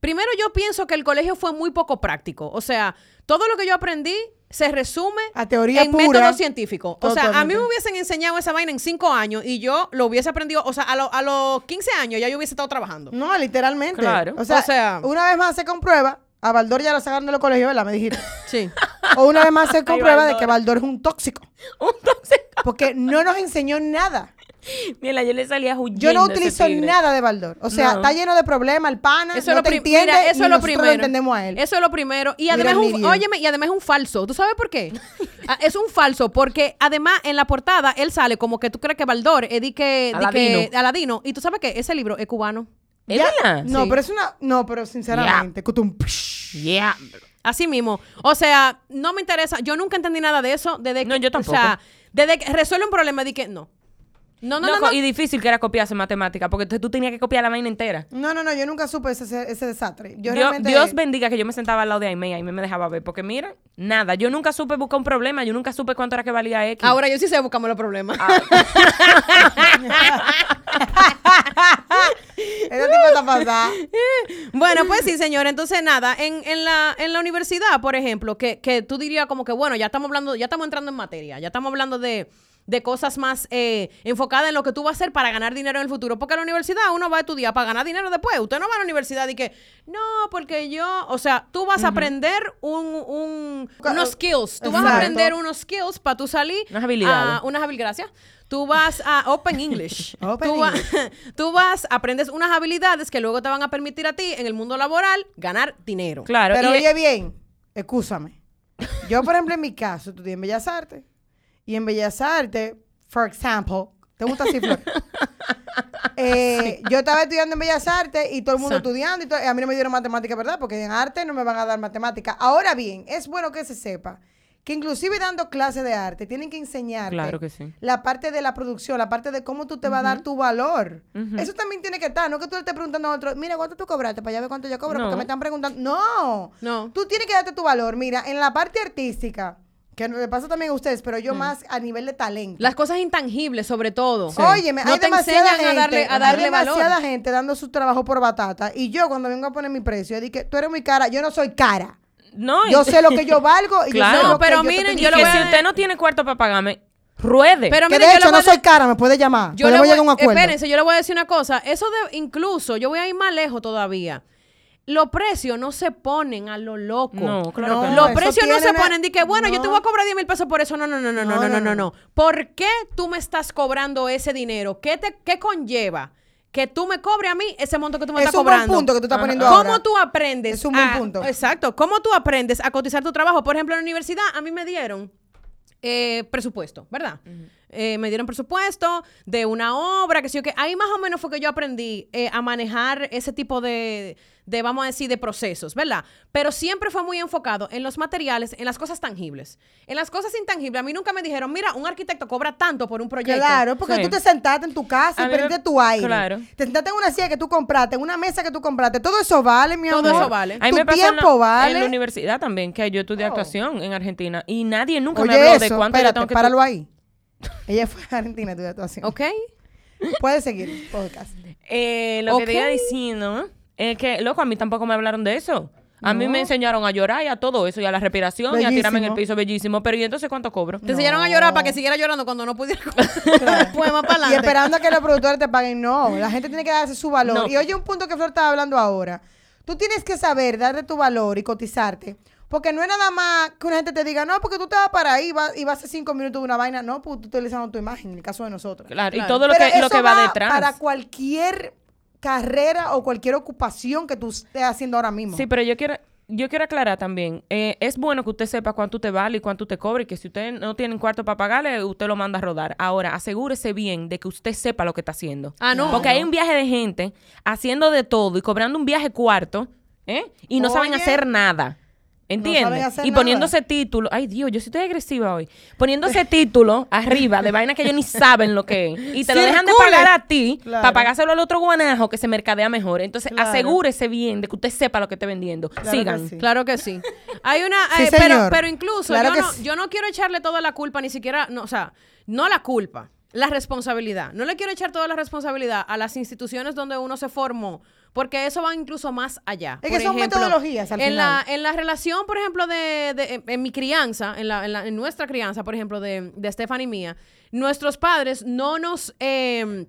[SPEAKER 2] Primero yo pienso que el colegio fue muy poco práctico. O sea, todo lo que yo aprendí se resume
[SPEAKER 1] A teoría
[SPEAKER 2] en
[SPEAKER 1] pura.
[SPEAKER 2] método científico. O sea, a mí me hubiesen enseñado esa vaina en cinco años y yo lo hubiese aprendido, o sea, a, lo- a los 15 años ya yo hubiese estado trabajando.
[SPEAKER 1] No, literalmente.
[SPEAKER 4] Claro.
[SPEAKER 1] O sea,
[SPEAKER 2] O sea-
[SPEAKER 1] una vez más se comprueba, a Baldor ya lo sacaron del colegio, ¿verdad? Me dijiste. (laughs)
[SPEAKER 2] Sí.
[SPEAKER 1] O una vez más se comprueba de que Baldor es un tóxico. (laughs)
[SPEAKER 4] Entonces,
[SPEAKER 1] Porque no nos enseñó nada. (laughs)
[SPEAKER 4] mira, yo le salía huyendo.
[SPEAKER 1] Yo no utilizo
[SPEAKER 4] tigre.
[SPEAKER 1] nada de Baldor. O sea,
[SPEAKER 4] No.
[SPEAKER 1] está lleno de problemas, el pana,
[SPEAKER 2] Eso
[SPEAKER 1] no
[SPEAKER 2] es lo
[SPEAKER 1] te entiende,
[SPEAKER 2] mira, eso es lo primero.
[SPEAKER 1] lo entendemos a él.
[SPEAKER 2] Eso es lo primero. Y además, un, óyeme, y además es un falso. ¿Tú sabes por qué? (laughs) Ah, es un falso porque además en la portada él sale como que tú crees que Baldor es di que, di que
[SPEAKER 4] Aladino.
[SPEAKER 2] Aladino. Y tú sabes que ese libro es cubano.
[SPEAKER 4] ¿Es?
[SPEAKER 1] No,
[SPEAKER 2] Sí.
[SPEAKER 1] pero es una... No, pero sinceramente. cutum, psh.
[SPEAKER 4] Yeah.
[SPEAKER 2] Así mismo. O sea, no me interesa. Yo nunca entendí nada de eso. Desde que,
[SPEAKER 4] No, yo tampoco.
[SPEAKER 2] O sea, desde que resuelve un problema, di que no. No, no, no.
[SPEAKER 4] Loco,
[SPEAKER 2] no.
[SPEAKER 4] Y difícil que era copiarse matemática, porque tú, tú tenías que copiar la vaina entera.
[SPEAKER 1] No, no, no, yo nunca supe ese, ese, ese desastre. Yo
[SPEAKER 4] Dios,
[SPEAKER 1] realmente...
[SPEAKER 4] Dios bendiga que yo me sentaba al lado de Aime y Aime me dejaba ver, porque mira, nada, yo nunca supe buscar un problema, yo nunca supe cuánto era que valía X.
[SPEAKER 2] Ahora yo sí sé buscamos los problemas.
[SPEAKER 1] Ah, (laughs) Ese tipo está pasada.
[SPEAKER 2] Bueno, pues sí, señor. Entonces, nada, en, en, la, en la universidad, por ejemplo, que, que tú dirías como que, bueno, ya estamos hablando, ya estamos entrando en materia, ya estamos hablando de, de cosas más eh, enfocadas en lo que tú vas a hacer para ganar dinero en el futuro. Porque a la universidad uno va a estudiar para ganar dinero después. Usted no va a la universidad y que, no, porque yo, o sea, tú vas a aprender un, un- unos skills. Tú vas a aprender unos skills para tú salir.
[SPEAKER 4] Unas habilidades.
[SPEAKER 2] unas habilidades, gracias. Tú vas a Open English. (laughs)
[SPEAKER 1] Open
[SPEAKER 2] tú, va-
[SPEAKER 1] English. (laughs)
[SPEAKER 2] tú vas, aprendes unas habilidades que luego te van a permitir a ti en el mundo laboral ganar dinero.
[SPEAKER 4] Claro,
[SPEAKER 1] Pero
[SPEAKER 4] y-
[SPEAKER 1] oye bien, escúchame. Yo, por ejemplo, en mi caso, estudié en Bellas Artes. Y en Bellas Artes, for example, ¿te gusta así, Flor? (laughs) Eh, Yo estaba estudiando en Bellas Artes y todo el mundo
[SPEAKER 4] Sí.
[SPEAKER 1] estudiando. Y todo- a mí no me dieron matemática, ¿verdad? Porque en arte no me van a dar matemática. Ahora bien, es bueno que se sepa que inclusive dando clases de arte tienen que enseñarte
[SPEAKER 4] Claro que sí.
[SPEAKER 1] la parte de la producción, la parte de cómo tú te vas a dar tu valor. Eso también tiene que estar, no que tú le estés preguntando a otro, mira, ¿cuánto tú cobraste? Para allá ver cuánto yo cobro,
[SPEAKER 4] No.
[SPEAKER 1] porque me están preguntando. No,
[SPEAKER 2] No.
[SPEAKER 1] Tú tienes que darte tu valor. Mira, en la parte artística, que le pasa también a ustedes, pero
[SPEAKER 4] Mm.
[SPEAKER 1] yo más a nivel de talento.
[SPEAKER 2] Las cosas intangibles, sobre todo.
[SPEAKER 1] Óyeme,
[SPEAKER 2] no
[SPEAKER 1] hay
[SPEAKER 2] te
[SPEAKER 1] demasiada
[SPEAKER 2] enseñan
[SPEAKER 1] gente,
[SPEAKER 2] a darle, a
[SPEAKER 1] hay
[SPEAKER 2] darle
[SPEAKER 1] demasiada
[SPEAKER 2] valor.
[SPEAKER 1] gente dando su trabajo por batata. Y yo cuando vengo a poner mi precio, dije, tú eres muy cara, yo no soy cara.
[SPEAKER 4] No,
[SPEAKER 1] Yo sé lo que yo (laughs) valgo y
[SPEAKER 4] Claro.
[SPEAKER 1] yo sé lo que
[SPEAKER 2] pero
[SPEAKER 1] yo te
[SPEAKER 2] miren, yo lo voy
[SPEAKER 4] si
[SPEAKER 2] a-
[SPEAKER 4] usted no tiene cuarto para pagarme, ruede.
[SPEAKER 2] Pero
[SPEAKER 1] Que
[SPEAKER 2] miren,
[SPEAKER 1] de
[SPEAKER 2] yo
[SPEAKER 1] hecho no
[SPEAKER 2] a
[SPEAKER 1] soy cara, me puede llamar.
[SPEAKER 2] Yo le voy,
[SPEAKER 1] llegar a un acuerdo.
[SPEAKER 2] espérense, yo le voy a decir una cosa. Eso de, incluso, yo voy a ir más lejos todavía. Los precios no se ponen a lo loco.
[SPEAKER 4] No, claro
[SPEAKER 1] No,
[SPEAKER 4] que no.
[SPEAKER 2] Los precios no se
[SPEAKER 1] una-
[SPEAKER 2] ponen de que, bueno, yo te voy a cobrar 10 mil pesos por eso. No, no, no, no, no, no, no, no, no. ¿Por qué tú me estás cobrando ese dinero? ¿Qué, te, qué conlleva? Que tú me cobres a mí ese monto que tú me
[SPEAKER 1] Es
[SPEAKER 2] estás
[SPEAKER 1] un buen
[SPEAKER 2] cobrando.
[SPEAKER 1] punto que tú estás poniendo
[SPEAKER 2] ¿Cómo
[SPEAKER 1] ahora.
[SPEAKER 2] tú aprendes?
[SPEAKER 1] Es un buen
[SPEAKER 2] a-
[SPEAKER 1] punto.
[SPEAKER 2] Exacto. ¿Cómo tú aprendes a cotizar tu trabajo? Por ejemplo, en la universidad a mí me dieron eh, presupuesto, ¿verdad? Eh, me dieron presupuesto de una obra, que sí o qué. Ahí más o menos fue que yo aprendí eh, a manejar ese tipo de, de, vamos a decir, de procesos, ¿verdad? Pero siempre fue muy enfocado en los materiales, en las cosas tangibles. En las cosas intangibles, a mí nunca me dijeron, mira, un arquitecto cobra tanto por un proyecto.
[SPEAKER 1] Claro, porque
[SPEAKER 4] Sí.
[SPEAKER 1] tú te sentaste en tu casa
[SPEAKER 4] A
[SPEAKER 1] y
[SPEAKER 4] me-
[SPEAKER 1] prendiste tu aire.
[SPEAKER 4] claro.
[SPEAKER 1] Te sentaste en una silla que tú compraste, en una mesa que tú compraste. Todo eso vale, mi
[SPEAKER 2] Todo
[SPEAKER 1] amor.
[SPEAKER 2] eso vale.
[SPEAKER 4] A mí
[SPEAKER 1] tu
[SPEAKER 4] me pasó en la-
[SPEAKER 1] tiempo vale.
[SPEAKER 4] en la universidad también, que yo estudié
[SPEAKER 1] Oh.
[SPEAKER 4] actuación en Argentina y nadie nunca me
[SPEAKER 1] Oye,
[SPEAKER 4] habló
[SPEAKER 1] eso,
[SPEAKER 4] de cuánto yo
[SPEAKER 1] espérate,
[SPEAKER 4] tengo que...
[SPEAKER 1] páralo ahí. Ella fue a Argentina de actuación.
[SPEAKER 2] ¿Ok?
[SPEAKER 1] Puedes seguir podcast.
[SPEAKER 4] Eh, lo que te iba diciendo es que, loco, a mí tampoco me hablaron de eso. A mí
[SPEAKER 1] No.
[SPEAKER 4] me enseñaron a llorar y a todo eso, y a la respiración, y a tirarme en el piso bellísimo. Pero ¿y entonces cuánto cobro?
[SPEAKER 2] Te enseñaron a llorar para que siguiera llorando cuando no pudiera. Después más para
[SPEAKER 1] Y esperando a que los productores te paguen. No, la gente tiene que darse su valor.
[SPEAKER 4] No.
[SPEAKER 1] Y oye, un punto que Flor estaba hablando ahora. Tú tienes que saber darle tu valor y cotizarte. Porque no es nada más que una gente te diga, no, porque tú te vas para ahí y vas, y vas a hacer cinco minutos de una vaina. No, pues tú estás utilizando tu imagen, en el caso de nosotros.
[SPEAKER 4] Claro, y todo lo
[SPEAKER 1] Pero
[SPEAKER 4] que, lo que va, detrás.
[SPEAKER 1] Para cualquier carrera o cualquier ocupación que tú estés haciendo ahora mismo.
[SPEAKER 4] Sí, pero yo quiero, yo quiero aclarar también. eh, es bueno que usted sepa cuánto te vale y cuánto te cobre. Y que si usted no tiene un cuarto para pagarle, usted lo manda a rodar. Ahora, asegúrese bien de que usted sepa lo que está haciendo.
[SPEAKER 2] Ah, no.
[SPEAKER 4] Porque hay un viaje de gente haciendo de todo y cobrando un viaje cuarto, ¿eh? Y no saben hacer nada. ¿Entiendes? y
[SPEAKER 1] nada.
[SPEAKER 4] poniéndose título, ay Dios, yo sí estoy agresiva hoy. Poniéndose título (laughs) arriba de vaina que ellos ni saben lo que es. Y te lo dejan de pagar a ti
[SPEAKER 1] Claro.
[SPEAKER 4] para pagárselo al otro guanajo que se mercadea mejor. Entonces,
[SPEAKER 1] Claro.
[SPEAKER 4] asegúrese bien de que usted sepa lo que esté vendiendo.
[SPEAKER 1] Claro
[SPEAKER 4] Sigan.
[SPEAKER 1] que sí.
[SPEAKER 2] Claro que sí. Hay una,
[SPEAKER 1] Sí,
[SPEAKER 2] eh, pero,
[SPEAKER 1] señor.
[SPEAKER 2] pero incluso
[SPEAKER 1] Claro
[SPEAKER 2] yo, no,
[SPEAKER 1] sí.
[SPEAKER 2] yo no quiero echarle toda la culpa, ni siquiera, no, o sea, no la culpa. la responsabilidad. No le quiero echar toda la responsabilidad a las instituciones donde uno se formó, porque eso va incluso más allá.
[SPEAKER 1] Es
[SPEAKER 2] Por
[SPEAKER 1] que son
[SPEAKER 2] ejemplo,
[SPEAKER 1] metodologías al
[SPEAKER 2] en
[SPEAKER 1] final.
[SPEAKER 2] La, en la relación, por ejemplo, de, de- en, en mi crianza, en, la, en, la- en nuestra crianza, por ejemplo, de, de Stephanie y mía, nuestros padres no nos... eh,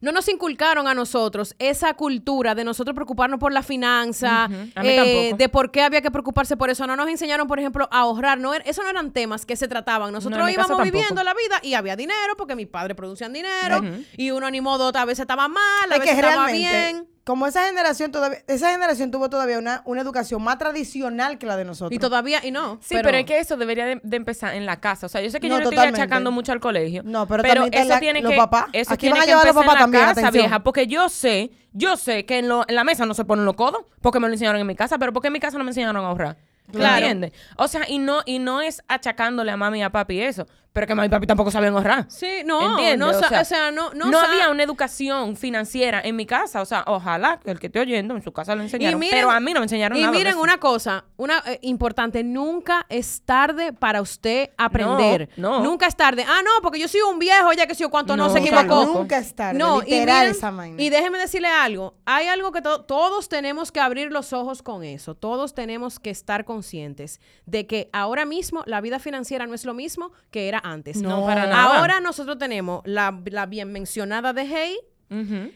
[SPEAKER 2] no nos inculcaron a nosotros esa cultura de nosotros preocuparnos por la finanza.
[SPEAKER 4] A mí
[SPEAKER 2] eh, de por qué había que preocuparse por eso. No nos enseñaron, por ejemplo, a ahorrar. No, er- eso no eran temas que se trataban. Nosotros íbamos viviendo la vida y había dinero porque mis padres producían dinero y uno ni modo a veces estaba mal, a
[SPEAKER 1] Es
[SPEAKER 2] veces
[SPEAKER 1] que
[SPEAKER 2] estaba bien.
[SPEAKER 1] Como esa generación todavía, esa generación tuvo todavía una, una educación más tradicional que la de nosotros.
[SPEAKER 2] Y todavía, y no.
[SPEAKER 4] Sí, pero, es que eso debería de, de empezar en la casa. O sea, yo sé que
[SPEAKER 1] No,
[SPEAKER 4] yo no estoy achacando mucho al colegio.
[SPEAKER 1] No, pero también está
[SPEAKER 4] eso
[SPEAKER 1] la-
[SPEAKER 4] tiene
[SPEAKER 1] los
[SPEAKER 4] que,
[SPEAKER 1] papás.
[SPEAKER 4] Eso
[SPEAKER 1] Aquí
[SPEAKER 4] tiene
[SPEAKER 1] van a
[SPEAKER 4] que
[SPEAKER 1] llevar a los papás
[SPEAKER 4] en la
[SPEAKER 1] también,
[SPEAKER 4] casa,
[SPEAKER 1] atención.
[SPEAKER 4] vieja. Porque yo sé, yo sé que en, lo- en la mesa no se ponen los codos, porque me lo enseñaron en mi casa, pero porque en mi casa no me enseñaron a ahorrar.
[SPEAKER 2] Claro.
[SPEAKER 4] ¿Entiendes? O sea, y no, y no es achacándole a mami y a papi eso, pero que mami y papi tampoco sabían ahorrar.
[SPEAKER 2] Sí, no,
[SPEAKER 4] ¿Entiendes?
[SPEAKER 2] no,
[SPEAKER 4] o, sea,
[SPEAKER 2] o sea, no, no,
[SPEAKER 4] había una educación financiera en mi casa. O sea, ojalá que el que esté oyendo en su casa lo enseñaron.
[SPEAKER 2] miren-
[SPEAKER 4] pero a mí no me enseñaron
[SPEAKER 2] Y
[SPEAKER 4] nada. de
[SPEAKER 2] miren
[SPEAKER 4] eso.
[SPEAKER 2] una cosa, una eh, importante, nunca es tarde para usted aprender.
[SPEAKER 4] No, no.
[SPEAKER 2] Nunca es tarde. Ah, no, porque yo soy un viejo, ya que sé yo cuánto no,
[SPEAKER 4] No,
[SPEAKER 2] se equivocó.
[SPEAKER 1] Nunca es tarde,
[SPEAKER 2] No, y,
[SPEAKER 1] literal
[SPEAKER 2] miren,
[SPEAKER 1] esa vaina.
[SPEAKER 2] y déjeme decirle algo. Hay algo que to- todos tenemos que abrir los ojos con eso. Todos tenemos que estar conscientes de que ahora mismo la vida financiera no es lo mismo que era antes.
[SPEAKER 4] No, para nada.
[SPEAKER 2] Ahora nosotros tenemos la, la bien mencionada de Hey,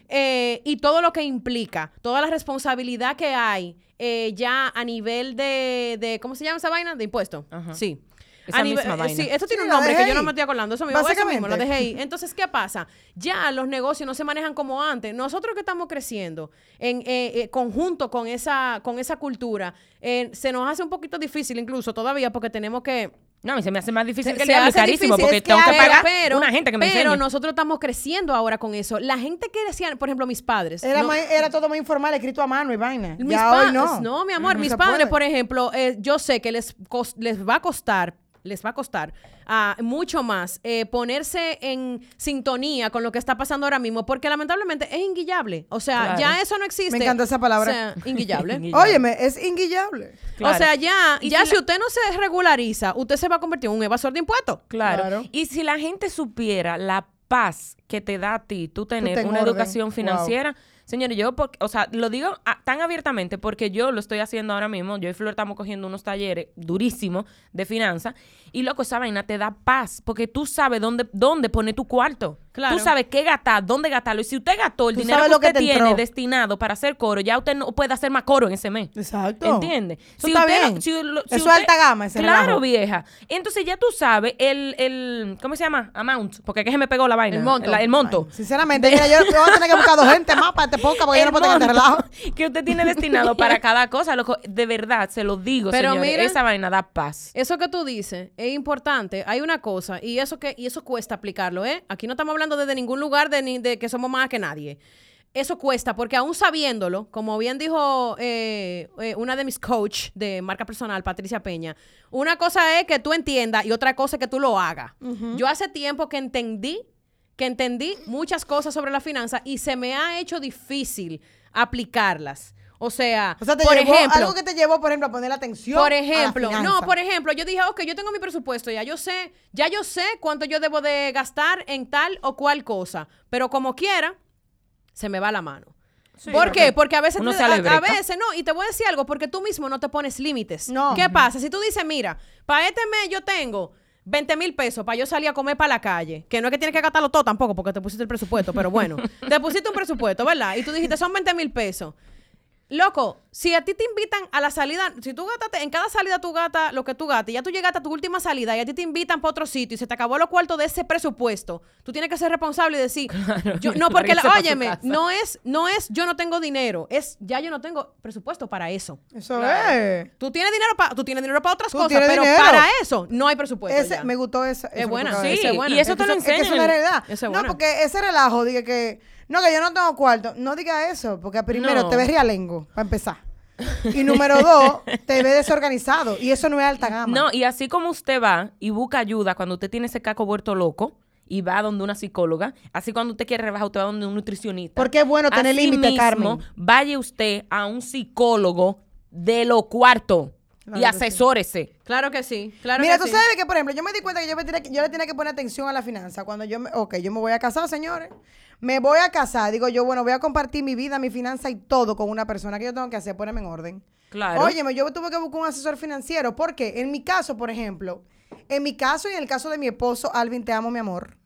[SPEAKER 2] eh, y todo lo que implica, toda la responsabilidad que hay eh, ya a nivel de, de- ¿cómo se llama esa vaina? De impuesto.
[SPEAKER 4] Ajá.
[SPEAKER 2] Sí.
[SPEAKER 4] Esa
[SPEAKER 2] A
[SPEAKER 4] misma
[SPEAKER 2] eh,
[SPEAKER 4] vaina.
[SPEAKER 2] Sí, esto tiene
[SPEAKER 1] Sí,
[SPEAKER 2] un nombre que yo no me estoy acordando. Eso mismo, eso mismo, la
[SPEAKER 1] Básicamente.
[SPEAKER 2] DGI. Entonces, ¿qué pasa? Ya los negocios no se manejan como antes. Nosotros que estamos creciendo en eh, eh, conjunto con esa, con esa cultura, eh, se nos hace un poquito difícil incluso todavía porque tenemos que
[SPEAKER 4] No, a mí se me hace más difícil
[SPEAKER 2] se-
[SPEAKER 4] que el diablo carísimo
[SPEAKER 2] difícil.
[SPEAKER 4] porque
[SPEAKER 2] Es que
[SPEAKER 4] tengo que pagar
[SPEAKER 2] pero,
[SPEAKER 4] una gente que me
[SPEAKER 2] Pero
[SPEAKER 4] enseñe.
[SPEAKER 2] nosotros estamos creciendo ahora con eso. La gente que decían, por ejemplo, mis padres.
[SPEAKER 1] Era,
[SPEAKER 2] no-
[SPEAKER 1] más- era todo más informal, escrito a mano y vaina.
[SPEAKER 2] mis
[SPEAKER 1] ya hoy no.
[SPEAKER 2] No, mi amor,
[SPEAKER 1] No
[SPEAKER 2] mis padres,
[SPEAKER 1] puede.
[SPEAKER 2] por ejemplo, eh, yo sé que les, les va a costar, les va a costar ah, mucho más eh, ponerse en sintonía con lo que está pasando ahora mismo, porque lamentablemente es inguillable. O sea,
[SPEAKER 4] Claro.
[SPEAKER 2] ya eso no existe.
[SPEAKER 1] Me encanta esa palabra.
[SPEAKER 2] O sea, (laughs) inguillable.
[SPEAKER 4] Inguillable. (laughs)
[SPEAKER 1] Óyeme, es inguillable.
[SPEAKER 4] Claro.
[SPEAKER 2] O sea, ya, ya
[SPEAKER 4] si
[SPEAKER 2] si,
[SPEAKER 4] la-
[SPEAKER 2] usted no se regulariza, usted se va a convertir en un evasor de impuestos.
[SPEAKER 4] Claro.
[SPEAKER 1] Claro.
[SPEAKER 4] Y si la gente supiera la paz que te da a ti tú tener
[SPEAKER 1] ten
[SPEAKER 4] una
[SPEAKER 1] orden.
[SPEAKER 4] educación
[SPEAKER 1] Wow.
[SPEAKER 4] Señores, yo, por- o sea, lo digo tan abiertamente porque yo lo estoy haciendo ahora mismo. Yo y Flor estamos cogiendo unos talleres durísimos de finanzas y, loco, esa vaina te da paz porque tú sabes dónde, dónde poner tu cuarto.
[SPEAKER 2] Claro.
[SPEAKER 4] Tú sabes qué gastar, dónde gastarlo. Y si usted gastó el dinero que
[SPEAKER 1] lo que
[SPEAKER 4] usted
[SPEAKER 1] te
[SPEAKER 4] tiene
[SPEAKER 1] entró.
[SPEAKER 4] destinado para hacer coro, ya usted no puede hacer más coro en ese mes.
[SPEAKER 1] Exacto.
[SPEAKER 4] ¿Entiendes?
[SPEAKER 1] Eso está
[SPEAKER 4] usted lo-
[SPEAKER 1] bien.
[SPEAKER 4] si lo- si
[SPEAKER 1] Eso es alta gama, ese
[SPEAKER 4] Claro,
[SPEAKER 1] relajo.
[SPEAKER 4] vieja. Entonces ya tú sabes el, el ¿cómo se llama? Amount, porque es que se me pegó la vaina.
[SPEAKER 2] El monto.
[SPEAKER 4] La- el monto.
[SPEAKER 1] Sinceramente, mira, yo, yo voy a tener que buscar dos gente más para este podcast porque yo
[SPEAKER 4] El
[SPEAKER 1] no puedo tener este relajo. (laughs)
[SPEAKER 4] que usted tiene destinado (laughs) para cada cosa, loco. De verdad, se lo digo,
[SPEAKER 2] Pero
[SPEAKER 4] señores.
[SPEAKER 2] mira-
[SPEAKER 4] esa vaina da paz.
[SPEAKER 2] Eso que tú dices es importante. Hay una cosa, y eso que y eso cuesta aplicarlo, ¿eh? Aquí no estamos hablando desde ningún lugar de, ni- de que somos más que nadie. Eso cuesta, porque aún sabiéndolo, como bien dijo eh, eh, una de mis coach de marca personal, Patricia Peña, una cosa es que tú entiendas y otra cosa es que tú lo hagas. Yo hace tiempo que entendí, que entendí muchas cosas sobre la finanza y se me ha hecho difícil aplicarlas. O sea,
[SPEAKER 1] O sea, te
[SPEAKER 2] por
[SPEAKER 1] llevó,
[SPEAKER 2] ejemplo,
[SPEAKER 1] algo que te llevó, por ejemplo, a poner atención.
[SPEAKER 2] por
[SPEAKER 1] a la
[SPEAKER 2] ejemplo, no, por ejemplo, yo dije, ok, yo tengo mi presupuesto ya, yo sé, ya yo sé cuánto yo debo de gastar en tal o cual cosa, pero como quiera, se me va la mano. ¿Por qué?
[SPEAKER 4] que
[SPEAKER 2] Porque a veces,
[SPEAKER 4] uno
[SPEAKER 2] te-
[SPEAKER 4] se
[SPEAKER 2] a, a veces no, y te voy a decir algo, porque tú mismo no te pones límites.
[SPEAKER 1] No.
[SPEAKER 2] ¿Qué pasa? Si tú dices, mira, para este mes yo tengo 20 mil pesos para yo salir a comer para la calle, que no es que tienes que gastarlo todo tampoco, porque te pusiste el presupuesto, pero bueno, (laughs) te pusiste un presupuesto, ¿verdad? Y tú dijiste, son 20 mil pesos. Loco, si a ti te invitan a la salida, si tú gastaste, en cada salida tú gastas lo que tú gastas, y ya tú llegaste a tu última salida y a ti te invitan para otro sitio y se te acabó los cuartos de ese presupuesto, tú tienes que ser responsable y decir, (laughs) yo, no, porque, la- óyeme, no es, no es yo no tengo dinero, es ya yo no tengo presupuesto para eso.
[SPEAKER 1] Eso es.
[SPEAKER 2] Tú tienes dinero para, tú tienes dinero para otras
[SPEAKER 1] Tú
[SPEAKER 2] cosas, pero
[SPEAKER 1] dinero.
[SPEAKER 2] para eso no hay presupuesto.
[SPEAKER 1] Ese-
[SPEAKER 2] ya.
[SPEAKER 1] me gustó esa. tú
[SPEAKER 2] buena,
[SPEAKER 4] Sí,
[SPEAKER 2] es buena.
[SPEAKER 4] y eso te lo
[SPEAKER 1] es que es una realidad.
[SPEAKER 2] Es
[SPEAKER 1] no,
[SPEAKER 2] buena.
[SPEAKER 1] porque ese relajo, dije que, no, que yo no tengo cuarto. No diga eso, porque primero
[SPEAKER 4] No.
[SPEAKER 1] te ves realengo, para empezar. Y número dos, te ves desorganizado. Y eso no es alta gama.
[SPEAKER 4] No, y así como usted va y busca ayuda cuando usted tiene ese caco vuelto loco y va donde una psicóloga, así cuando usted quiere rebajar, usted va donde un nutricionista.
[SPEAKER 1] Porque es bueno tener límite, Carmen.
[SPEAKER 4] Vaya usted a un psicólogo de lo cuarto.
[SPEAKER 1] Claro
[SPEAKER 4] y
[SPEAKER 1] que sí.
[SPEAKER 4] asesórese.
[SPEAKER 2] Claro que sí. Claro
[SPEAKER 1] Mira,
[SPEAKER 2] que
[SPEAKER 1] tú
[SPEAKER 2] sí.
[SPEAKER 1] sabes que, por ejemplo, yo me di cuenta que yo, me tenía que- yo le tenía que poner atención a la finanza. Cuando yo me, ok, yo me voy a casar, señores. Me voy a casar. Digo yo, bueno, voy a compartir mi vida, mi finanza y todo con una persona que yo tengo que hacer, ponerme en orden.
[SPEAKER 4] Claro.
[SPEAKER 1] Óyeme, yo tuve que buscar un asesor financiero. porque En mi caso, por ejemplo, en mi caso y en el caso de mi esposo, Alvin, te amo, mi amor.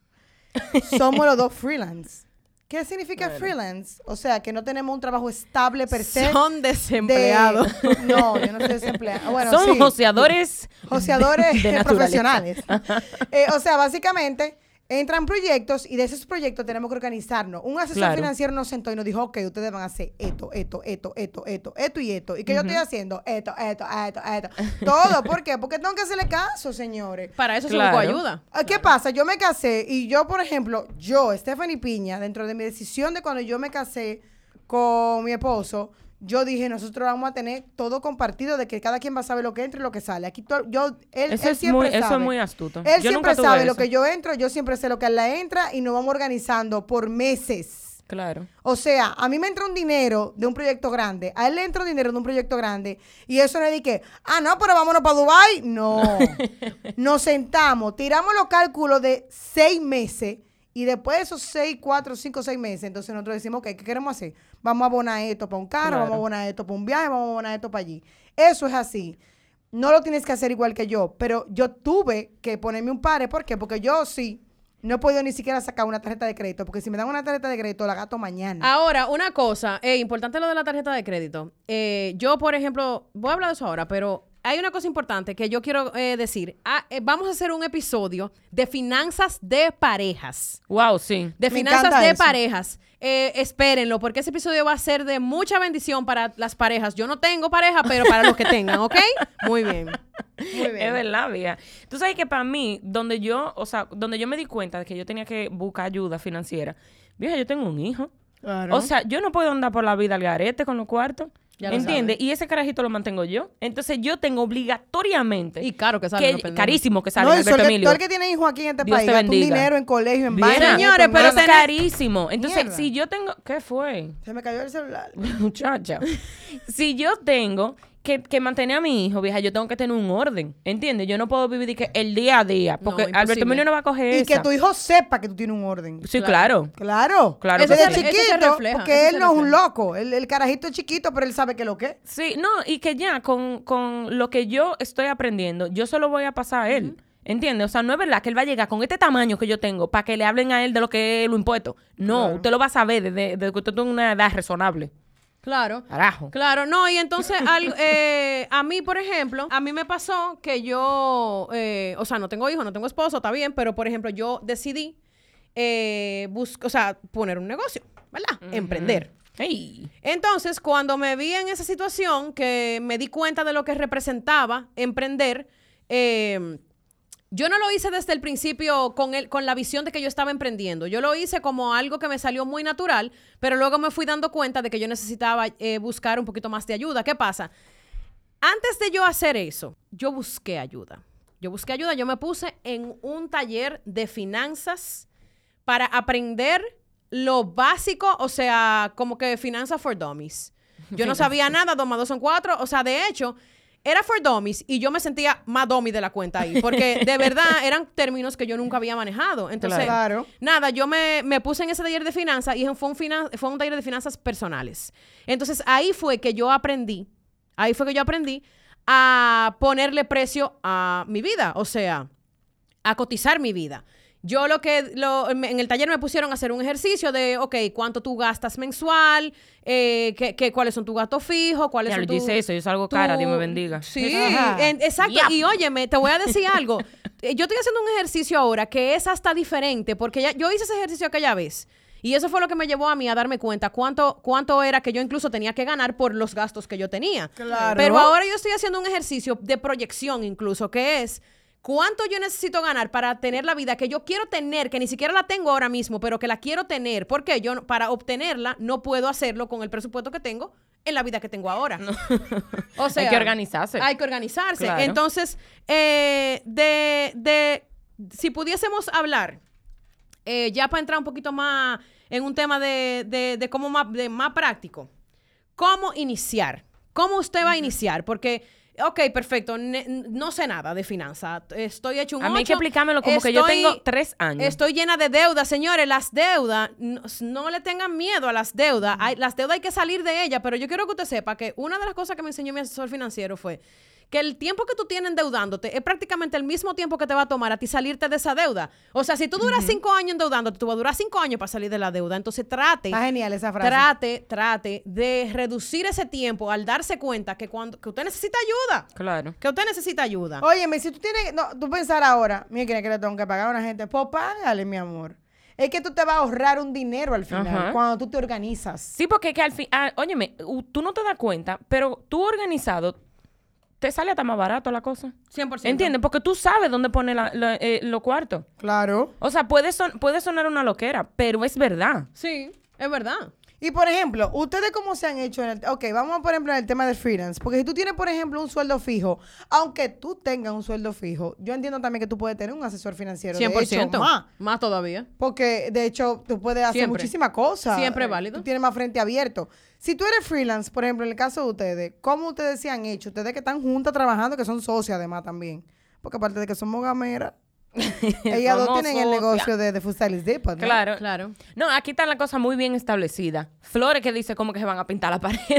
[SPEAKER 1] (laughs) Somos los dos freelance. ¿Qué significa freelance? O sea, que no tenemos un trabajo estable per se.
[SPEAKER 2] Son
[SPEAKER 1] de-
[SPEAKER 2] desempleados. (laughs)
[SPEAKER 1] No, yo no soy desempleado. Bueno,
[SPEAKER 4] Son
[SPEAKER 1] sí.
[SPEAKER 4] joseadores
[SPEAKER 1] Joseadores
[SPEAKER 4] de (laughs) naturaleza.
[SPEAKER 1] profesionales. Eh, o sea, básicamente entran proyectos y de esos proyectos tenemos que organizarnos. Un asesor
[SPEAKER 4] Claro.
[SPEAKER 1] financiero nos sentó y nos dijo, ok, ustedes van a hacer esto, esto, esto, esto, esto, esto y esto. ¿Y qué yo estoy haciendo? Esto, esto, esto, esto. Todo. ¿Por qué? Porque tengo que hacerle caso, señores.
[SPEAKER 2] Para eso
[SPEAKER 4] Claro.
[SPEAKER 2] se buscó ayuda.
[SPEAKER 1] Ah, ¿Qué pasa? Yo me casé y yo, por ejemplo, yo, Stephanie Piña, dentro de mi decisión de cuando yo me casé con mi esposo, yo dije, nosotros vamos a tener todo compartido de que cada quien va a saber lo que entra y lo que sale. Aquí yo, él,
[SPEAKER 4] Eso
[SPEAKER 1] él
[SPEAKER 4] es
[SPEAKER 1] siempre
[SPEAKER 4] muy- eso es
[SPEAKER 1] sabe.
[SPEAKER 4] muy astuto.
[SPEAKER 1] Él
[SPEAKER 4] Yo
[SPEAKER 1] siempre sabe lo que yo entro, yo siempre sé lo que él la entra y nos vamos organizando por meses.
[SPEAKER 4] Claro.
[SPEAKER 1] O sea, a mí me entra un dinero de un proyecto grande, a él le entra un dinero de un proyecto grande, y eso no es de que, ah, no, pero vámonos para Dubai No. (laughs) Nos sentamos, tiramos los cálculos de seis meses, y después de esos seis, cuatro, cinco, seis meses, entonces nosotros decimos, ok, ¿qué queremos hacer? Vamos a abonar esto para un carro,
[SPEAKER 4] Claro.
[SPEAKER 1] vamos a abonar esto para un viaje, vamos a abonar esto para allí. Eso es así. No lo tienes que hacer igual que yo, pero yo tuve que ponerme un pare. ¿Por qué? Porque yo sí no he podido ni siquiera sacar una tarjeta de crédito, porque si me dan una tarjeta de crédito, la gasto mañana.
[SPEAKER 2] Ahora, una cosa, eh, importante lo de la tarjeta de crédito. Eh, yo, por ejemplo, voy a hablar de eso ahora, pero hay una cosa importante que yo quiero eh, decir. Ah, eh, vamos a hacer un episodio de finanzas de parejas.
[SPEAKER 4] Wow, sí.
[SPEAKER 2] De
[SPEAKER 1] Me
[SPEAKER 2] finanzas
[SPEAKER 1] encanta
[SPEAKER 2] de
[SPEAKER 1] eso.
[SPEAKER 2] parejas. Eh, espérenlo, porque ese episodio va a ser de mucha bendición para las parejas. Yo no tengo pareja, pero para los que (laughs) tengan, ¿ok? Muy bien. Muy bien.
[SPEAKER 4] Es verdad, vieja. Tú sabes que para mí, donde yo, o sea, donde yo me di cuenta de que yo tenía que buscar ayuda financiera, vieja, yo tengo un hijo.
[SPEAKER 1] Claro.
[SPEAKER 4] O sea, yo no puedo andar por la vida al garete con los cuartos. ¿Entiendes? Y ese carajito lo mantengo yo. Entonces yo tengo obligatoriamente.
[SPEAKER 2] Y caro que sale.
[SPEAKER 4] que- carísimo que sale,
[SPEAKER 1] no,
[SPEAKER 4] Alberto
[SPEAKER 1] el, que,
[SPEAKER 4] Emilio.
[SPEAKER 1] todo el que tiene hijos aquí en este
[SPEAKER 4] Dios
[SPEAKER 1] país
[SPEAKER 4] te
[SPEAKER 1] gasta un dinero en colegio, en vaina.
[SPEAKER 2] Señores, pero
[SPEAKER 4] es carísimo. Entonces,
[SPEAKER 1] Mierda.
[SPEAKER 4] si yo tengo. ¿Qué fue?
[SPEAKER 1] Se me cayó el celular. (laughs)
[SPEAKER 4] Muchacha. si yo tengo que, que mantener a mi hijo, vieja, yo tengo que tener un orden. ¿Entiendes? Yo no puedo vivir que el día a día. Porque. Alberto Emilio no va a coger
[SPEAKER 1] Y
[SPEAKER 4] esa.
[SPEAKER 1] que tu hijo sepa que tú tienes un orden.
[SPEAKER 4] Sí, claro.
[SPEAKER 1] Claro.
[SPEAKER 4] Claro
[SPEAKER 2] Eso
[SPEAKER 1] Desde
[SPEAKER 2] se-
[SPEAKER 4] sí.
[SPEAKER 2] eso se
[SPEAKER 1] chiquito,
[SPEAKER 2] refleja,
[SPEAKER 1] porque
[SPEAKER 2] eso
[SPEAKER 1] él no es un loco. El, el carajito es chiquito, pero él sabe que lo que es.
[SPEAKER 4] Sí, no, y que ya con, con lo que yo estoy aprendiendo, yo se lo voy a pasar a él. ¿Entiendes? O sea, no es verdad que él va a llegar con este tamaño que yo tengo para que le hablen a él de lo que es lo impuesto. No, usted lo va a saber desde, desde que usted tenga una edad razonable.
[SPEAKER 2] Claro.
[SPEAKER 4] Carajo.
[SPEAKER 2] Claro, no, y entonces al- (laughs) eh, a mí, por ejemplo, a mí me pasó que yo, eh, o sea, no tengo hijo, no tengo esposo, está bien, pero por ejemplo, yo decidí, eh, o sea, poner un negocio, ¿verdad? Emprender.
[SPEAKER 4] Ey.
[SPEAKER 2] Entonces, cuando me vi en esa situación, que me di cuenta de lo que representaba emprender, eh, yo no lo hice desde el principio con, el, con la visión de que yo estaba emprendiendo. Yo lo hice como algo que me salió muy natural, pero luego me fui dando cuenta de que yo necesitaba eh, buscar un poquito más de ayuda. ¿Qué pasa? Antes de yo hacer eso, yo busqué ayuda. Yo busqué ayuda, yo me puse en un taller de finanzas para aprender lo básico, o sea, como que finanzas for dummies. Yo no (laughs) sabía nada, dos más dos son cuatro, o sea, de hecho, era for dummies y yo me sentía más dummy de la cuenta ahí, porque de (laughs) verdad eran términos que yo nunca había manejado. Entonces,
[SPEAKER 1] Claro.
[SPEAKER 2] nada, yo me, me puse en ese taller de finanzas y fue un, finan- fue un taller de finanzas personales. Entonces, ahí fue que yo aprendí, ahí fue que yo aprendí a ponerle precio a mi vida, o sea, a cotizar mi vida. Yo lo que, lo, en el taller me pusieron a hacer un ejercicio de, ok, ¿cuánto tú gastas mensual? Eh, ¿qué, qué- cuáles son tus gastos fijos? ¿Cuáles
[SPEAKER 4] Ya
[SPEAKER 2] son
[SPEAKER 4] lo
[SPEAKER 2] tus-
[SPEAKER 4] dice eso, yo salgo
[SPEAKER 2] tu-
[SPEAKER 4] cara, Dios me bendiga.
[SPEAKER 2] Sí, en- exacto.
[SPEAKER 4] Yep.
[SPEAKER 2] Y óyeme, te voy a decir algo. (laughs) Eh, Yo estoy haciendo un ejercicio ahora que es hasta diferente, porque ya, yo hice ese ejercicio aquella vez. Y eso fue lo que me llevó a mí a darme cuenta cuánto, cuánto era que yo incluso tenía que ganar por los gastos que yo tenía.
[SPEAKER 1] Claro.
[SPEAKER 2] Pero ahora yo estoy haciendo un ejercicio de proyección incluso, que es cuánto yo necesito ganar para tener la vida que yo quiero tener, que ni siquiera la tengo ahora mismo, pero que la quiero tener. Porque yo para obtenerla no puedo hacerlo con el presupuesto que tengo en la vida que tengo ahora. O sea, (laughs)
[SPEAKER 4] Hay que organizarse.
[SPEAKER 2] Hay que organizarse.
[SPEAKER 4] Claro.
[SPEAKER 2] Entonces, eh, de, de, si pudiésemos hablar, eh, ya para entrar un poquito más en un tema de, de, de cómo más, de más práctico, ¿cómo iniciar? ¿Cómo usted va a iniciar? Porque ok, perfecto, ne- no sé nada de finanzas, estoy hecho un
[SPEAKER 4] A mí hay que explicármelo como que yo tengo tres años.
[SPEAKER 2] Estoy llena de deudas, señores. Las deudas, no, no le tengan miedo a las deudas. Hay, las deudas hay que salir de ellas, pero yo quiero que usted sepa que una de las cosas que me enseñó mi asesor financiero fue que el tiempo que tú tienes endeudándote es prácticamente el mismo tiempo que te va a tomar a ti salirte de esa deuda. O sea, si tú duras cinco años endeudándote, tú vas a durar cinco años para salir de la deuda. Entonces trate,
[SPEAKER 1] Está genial esa frase.
[SPEAKER 2] trate, trate de reducir ese tiempo al darse cuenta que cuando que usted necesita ayuda.
[SPEAKER 4] Claro.
[SPEAKER 2] Que usted necesita ayuda.
[SPEAKER 1] Óyeme, si tú tienes, no, tú pensar ahora, mira que le tengo que pagar a una gente, pues págale, mi amor. Es que tú te vas a ahorrar un dinero al final
[SPEAKER 4] Ajá.
[SPEAKER 1] cuando tú te organizas.
[SPEAKER 4] Sí, porque es que al fin, ah, óyeme, tú no te das cuenta, pero tú organizado, te sale hasta más barato la cosa.
[SPEAKER 2] 100%.
[SPEAKER 4] ¿Entiendes? Porque tú sabes dónde poner la- la- eh, los cuartos.
[SPEAKER 1] Claro.
[SPEAKER 4] O sea, puede, son- puede sonar una loquera, pero es verdad.
[SPEAKER 2] Sí, es verdad.
[SPEAKER 1] Y por ejemplo, ¿ustedes cómo se han hecho en el... Ok, vamos por ejemplo en el tema de freelance. Porque si tú tienes, por ejemplo, un sueldo fijo, aunque tú tengas un sueldo fijo, yo entiendo también que tú puedes tener un asesor financiero.
[SPEAKER 2] 100%.
[SPEAKER 1] De hecho, más.
[SPEAKER 2] Más todavía.
[SPEAKER 1] Porque de hecho tú puedes hacer
[SPEAKER 2] Siempre.
[SPEAKER 1] muchísimas cosas.
[SPEAKER 2] Siempre
[SPEAKER 1] Eh,
[SPEAKER 2] válido.
[SPEAKER 1] Tú tienes más frente abierto. Si tú eres freelance, por ejemplo, en el caso de ustedes, ¿cómo ustedes se han hecho? Ustedes que están juntas trabajando, que son socias además también. Porque aparte de que somos gameras, (laughs) ellas dos tienen el negocio de, de Stylist Depot, ¿no?
[SPEAKER 4] Claro.
[SPEAKER 2] Claro.
[SPEAKER 4] No, aquí está la cosa muy bien establecida. Flores que dice como que se van a pintar la pared. (laughs)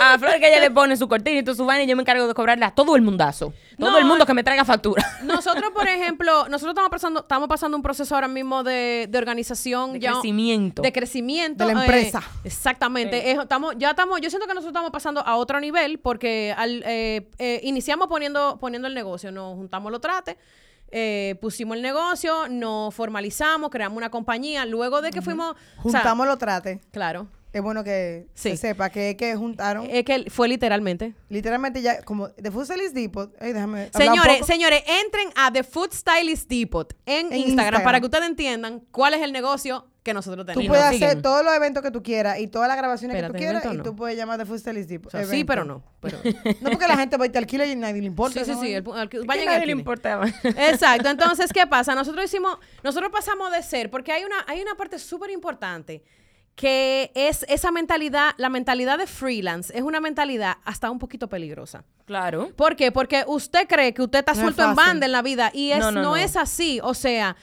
[SPEAKER 4] a Flores que ella le pone su cortina y todo su vaina y yo me encargo de cobrarle a todo el mundazo. Todo
[SPEAKER 2] No,
[SPEAKER 4] el mundo que me traiga factura. (laughs)
[SPEAKER 2] Nosotros, por ejemplo, nosotros estamos pasando, estamos pasando un proceso ahora mismo de, de organización.
[SPEAKER 4] De
[SPEAKER 2] ya-
[SPEAKER 4] crecimiento.
[SPEAKER 2] De crecimiento.
[SPEAKER 1] De la
[SPEAKER 2] eh,
[SPEAKER 1] empresa.
[SPEAKER 2] exactamente. Es- estamos, ya estamos, yo siento que nosotros estamos pasando a otro nivel porque al, eh, eh, iniciamos poniendo, poniendo el negocio, nos juntamos los trates. eh, pusimos el negocio, nos formalizamos, creamos una compañía. Luego de que fuimos. o sea,
[SPEAKER 1] Juntamos los trates.
[SPEAKER 2] claro.
[SPEAKER 1] Es bueno que
[SPEAKER 2] Sí.
[SPEAKER 1] se sepa que, que juntaron.
[SPEAKER 2] Es que fue literalmente.
[SPEAKER 1] literalmente ya, como de Food Stylist Depot. Ay, déjame
[SPEAKER 2] Señores,
[SPEAKER 1] poco.
[SPEAKER 2] señores, entren a The Food Stylist Depot en,
[SPEAKER 1] En
[SPEAKER 2] Instagram,
[SPEAKER 1] Instagram.
[SPEAKER 2] para que ustedes entiendan cuál es el negocio que nosotros
[SPEAKER 1] Tú
[SPEAKER 2] tenemos.
[SPEAKER 4] Y
[SPEAKER 1] puedes hacer
[SPEAKER 4] siguen.
[SPEAKER 1] todos los eventos que tú quieras y todas las grabaciones
[SPEAKER 2] Espérate,
[SPEAKER 1] que tú quieras
[SPEAKER 2] ¿evento
[SPEAKER 1] y tú puedes llamar de Food Stylist Depot.
[SPEAKER 2] O sea, sí, pero no. Pero... (laughs)
[SPEAKER 1] No porque la gente va y te alquila y a nadie le importa.
[SPEAKER 2] sí, sí, sí. el- el-
[SPEAKER 4] Que
[SPEAKER 2] vayan
[SPEAKER 4] a nadie le importaba. (laughs)
[SPEAKER 2] Exacto. Entonces, ¿qué pasa? Nosotros hicimos, nosotros pasamos de ser, porque hay una, hay una parte súper importante que es esa mentalidad, la mentalidad de freelance es una mentalidad hasta un poquito peligrosa.
[SPEAKER 4] Claro.
[SPEAKER 2] ¿Por qué? Porque usted cree que usted está
[SPEAKER 1] No es
[SPEAKER 2] suelto en banda en la vida y es,
[SPEAKER 4] No,
[SPEAKER 2] no,
[SPEAKER 4] no, no.
[SPEAKER 2] es así. O sea,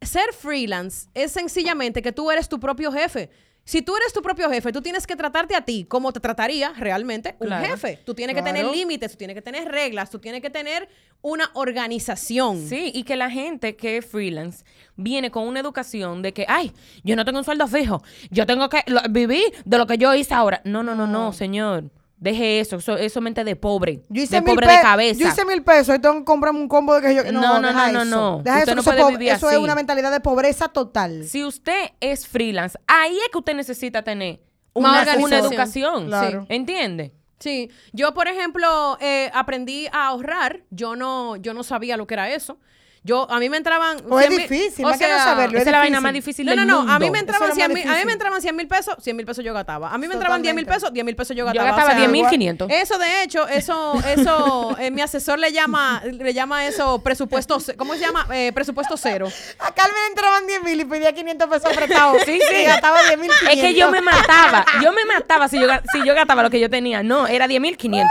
[SPEAKER 2] ser freelance es sencillamente que tú eres tu propio jefe. Si tú eres tu propio jefe, tú tienes que tratarte a ti como te trataría realmente un
[SPEAKER 4] Claro.
[SPEAKER 2] jefe. Tú tienes que tener límites, tú tienes que tener reglas, tú tienes que tener una organización.
[SPEAKER 4] Sí, y que la gente que es freelance viene con una educación de que, ay, yo no tengo un sueldo fijo, yo tengo que vivir de lo que yo hice ahora. No, no, no, no, señor. Deje eso, eso, es mente de pobre.
[SPEAKER 1] Yo hice
[SPEAKER 4] de
[SPEAKER 1] mil
[SPEAKER 4] pobre de cabeza.
[SPEAKER 1] Yo hice mil pesos y tengo que comprarme un combo de que yo. No,
[SPEAKER 4] No, no,
[SPEAKER 1] deja
[SPEAKER 4] no, no,
[SPEAKER 1] eso.
[SPEAKER 4] no.
[SPEAKER 1] Deja
[SPEAKER 4] Usted
[SPEAKER 1] eso,
[SPEAKER 4] no
[SPEAKER 1] eso,
[SPEAKER 4] puede
[SPEAKER 1] es po-
[SPEAKER 4] vivir
[SPEAKER 1] eso es
[SPEAKER 4] así.
[SPEAKER 1] una mentalidad de pobreza total.
[SPEAKER 4] Si usted es freelance, ahí es que usted necesita tener una educación.
[SPEAKER 1] Claro.
[SPEAKER 4] ¿Entiende?
[SPEAKER 2] Sí, yo por ejemplo eh, aprendí a ahorrar. Yo no, yo no sabía lo que era eso. Yo a mí me entraban.
[SPEAKER 1] O es
[SPEAKER 2] 100 mil-
[SPEAKER 1] difícil,
[SPEAKER 2] o
[SPEAKER 1] más que no
[SPEAKER 2] sea,
[SPEAKER 1] saberlo.
[SPEAKER 4] Esa es la vaina más difícil
[SPEAKER 2] No, no, no.
[SPEAKER 4] mundo.
[SPEAKER 2] A mí me
[SPEAKER 1] Eso
[SPEAKER 2] entraban
[SPEAKER 1] es lo más
[SPEAKER 2] 100 mil, a mí
[SPEAKER 1] difícil.
[SPEAKER 2] me entraban 100 mil pesos, 100 mil pesos yo gastaba. A mí me entraban 10 mil
[SPEAKER 1] Totalmente.
[SPEAKER 2] pesos, 10 mil pesos yo
[SPEAKER 4] Yo
[SPEAKER 2] gastaba.
[SPEAKER 4] gastaba
[SPEAKER 2] O sea,
[SPEAKER 4] 10.500.
[SPEAKER 2] Eso de hecho, eso, eso, (laughs) eh, mi asesor le llama, le llama eso presupuesto, ce- ¿cómo se llama? Eh, presupuesto cero.
[SPEAKER 1] A Carmen entraban 10 mil y pedía 500 pesos prestados.
[SPEAKER 4] Sí, sí.
[SPEAKER 1] Y gastaba 10 mil.
[SPEAKER 4] Es que yo me mataba. Yo me mataba si yo, ga- si yo gastaba lo que yo tenía. No, era 10.500.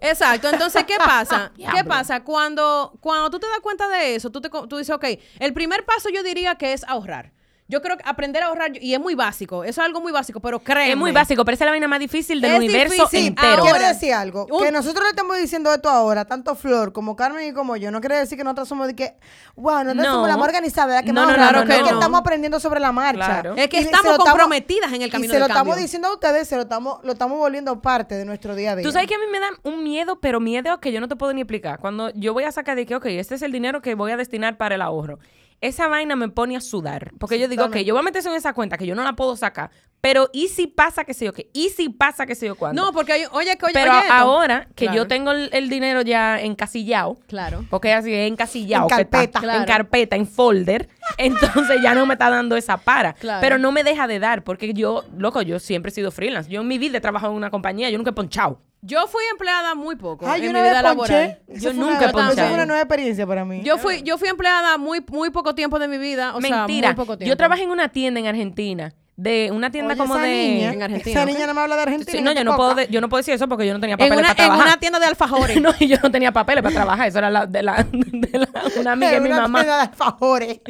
[SPEAKER 2] Exacto. Entonces, ¿qué pasa? (laughs) ¿Qué pasa? Cuando, cuando tú te das cuenta de eso, tú, te, tú dices, ok, el primer paso yo diría que es ahorrar. Yo creo que aprender a ahorrar, y es muy básico, eso es algo muy básico, pero créeme.
[SPEAKER 4] Es muy básico, pero esa es la vaina más difícil del
[SPEAKER 2] Es
[SPEAKER 4] universo
[SPEAKER 2] difícil.
[SPEAKER 4] entero.
[SPEAKER 2] Ahora,
[SPEAKER 1] Quiero decir algo.
[SPEAKER 2] un-
[SPEAKER 1] Que nosotros le estamos diciendo esto ahora, tanto Flor como Carmen y como yo. No quiere decir que nosotros somos de que, wow, nosotros
[SPEAKER 4] No.
[SPEAKER 1] somos la más organizada, la que
[SPEAKER 4] No,
[SPEAKER 1] más
[SPEAKER 4] no, no,
[SPEAKER 1] ahorramos.
[SPEAKER 2] no,
[SPEAKER 1] es
[SPEAKER 2] no.
[SPEAKER 1] que estamos aprendiendo sobre la marcha.
[SPEAKER 4] Claro.
[SPEAKER 2] Es que estamos comprometidas en el camino
[SPEAKER 1] Y se lo estamos diciendo a ustedes, se lo estamos, lo estamos volviendo parte de nuestro día a día.
[SPEAKER 4] Tú sabes que a mí me da un miedo, pero miedo que yo no te puedo ni explicar. Cuando yo voy a sacar de que, ok, este es el dinero que voy a destinar para el ahorro. Esa vaina me pone a sudar. Porque yo digo, ok,
[SPEAKER 1] Totalmente.
[SPEAKER 4] yo voy a meter eso en esa cuenta que yo no la puedo sacar. Pero, ¿y si pasa que sé yo qué? ¿Y si pasa que sé yo cuándo?
[SPEAKER 2] No, porque, hay- oye, que oye,
[SPEAKER 4] pero
[SPEAKER 2] oye
[SPEAKER 4] ahora que
[SPEAKER 2] Claro.
[SPEAKER 4] yo tengo el, el dinero ya encasillado,
[SPEAKER 2] Claro.
[SPEAKER 4] porque así es encasillado,
[SPEAKER 1] En
[SPEAKER 4] que está
[SPEAKER 1] carpeta.
[SPEAKER 2] Claro.
[SPEAKER 4] en carpeta, en folder, (laughs) entonces ya no me está dando esa para.
[SPEAKER 2] Claro.
[SPEAKER 4] Pero no me deja de dar, porque yo, loco, yo siempre he sido freelance. Yo en mi vida he trabajado en una compañía, yo nunca he ponchado.
[SPEAKER 2] Yo fui empleada muy poco
[SPEAKER 1] Ay, yo
[SPEAKER 2] en mi
[SPEAKER 1] una
[SPEAKER 2] vida laboral.
[SPEAKER 1] Eso
[SPEAKER 4] Yo nunca
[SPEAKER 1] una-. Eso fue una nueva experiencia para mí.
[SPEAKER 2] Yo fui, yo fui empleada muy, muy poco tiempo de mi vida. O sea,
[SPEAKER 4] Mentira.
[SPEAKER 2] muy poco tiempo.
[SPEAKER 4] yo trabajé en una tienda en Argentina de una tienda
[SPEAKER 1] Oye,
[SPEAKER 4] como
[SPEAKER 1] esa
[SPEAKER 4] de...
[SPEAKER 1] niña,
[SPEAKER 2] en Argentina,
[SPEAKER 1] Esa niña no me habla de Argentina.
[SPEAKER 4] Sí,
[SPEAKER 1] en
[SPEAKER 4] no, yo no, puedo yo no puedo decir eso porque yo no tenía
[SPEAKER 2] En
[SPEAKER 4] papeles
[SPEAKER 2] una,
[SPEAKER 4] para
[SPEAKER 2] en
[SPEAKER 4] trabajar.
[SPEAKER 2] una tienda de (laughs) alfajores.
[SPEAKER 4] no, y yo no tenía papeles para trabajar. Eso era la, de, la, (laughs) de la- una (laughs) amiga de
[SPEAKER 1] En
[SPEAKER 4] mi
[SPEAKER 1] una
[SPEAKER 4] mamá.
[SPEAKER 1] tienda de alfajores.